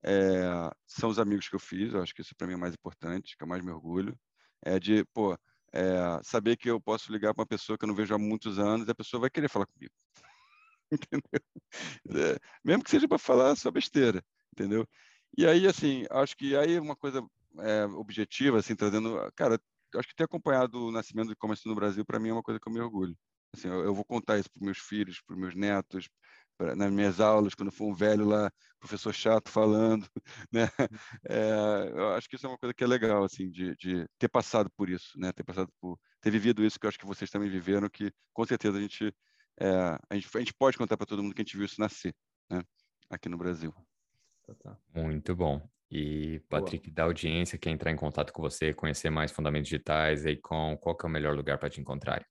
é, são os amigos que eu fiz, eu acho que isso para mim é mais importante, que eu mais me orgulho, é de, pô, é, saber que eu posso ligar para uma pessoa que eu não vejo há muitos anos e a pessoa vai querer falar comigo. entendeu? É, mesmo que seja para falar só besteira, entendeu? E aí, assim, acho que aí uma coisa é, objetiva, assim, trazendo, cara, acho que ter acompanhado o nascimento do e-commerce no Brasil, para mim é uma coisa que eu me orgulho. Assim, eu, eu vou contar isso para meus filhos, para meus netos, pra, nas minhas aulas, quando for um velho lá, professor chato falando, né? É, eu acho que isso é uma coisa que é legal, assim, de, de ter passado por isso, né? Ter passado por, ter vivido isso que eu acho que vocês também viveram, que com certeza a gente, é, a gente, a gente pode contar para todo mundo que a gente viu isso nascer, né? Aqui no Brasil. Tá, tá. Muito bom. E, Patrick, Boa. da audiência, quer entrar em contato com você, conhecer mais fundamentos digitais, aí com qual que é o melhor lugar para te encontrar?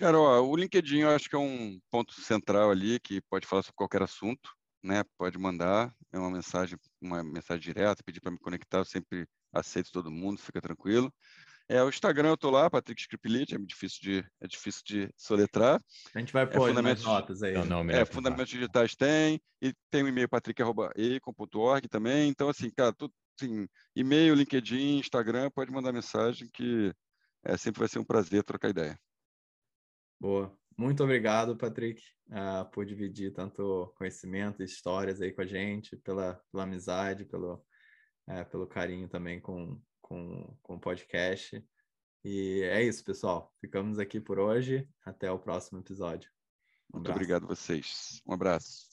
Cara, ó, o LinkedIn eu acho que é um ponto central ali que pode falar sobre qualquer assunto, né? Pode mandar, é uma mensagem, uma mensagem direta, pedir para me conectar, eu sempre aceito todo mundo, fica tranquilo. É, o Instagram eu tô lá, Patrick Scriplit, é difícil de é difícil de soletrar. A gente vai é pôr é, fundamentos, notas aí. Não, não, é, fundamentos digitais tem, e tem o e-mail patrick@ecom.org também. Então assim, cara, tudo assim, e-mail, LinkedIn, Instagram, pode mandar mensagem que é, sempre vai ser um prazer trocar ideia. Boa. Muito obrigado, Patrick, uh, por dividir tanto conhecimento e histórias aí com a gente, pela, pela amizade, pelo, uh, pelo carinho também com, com, com o podcast. E é isso, pessoal. Ficamos aqui por hoje. Até o próximo episódio. Um Muito obrigado a vocês. Um abraço.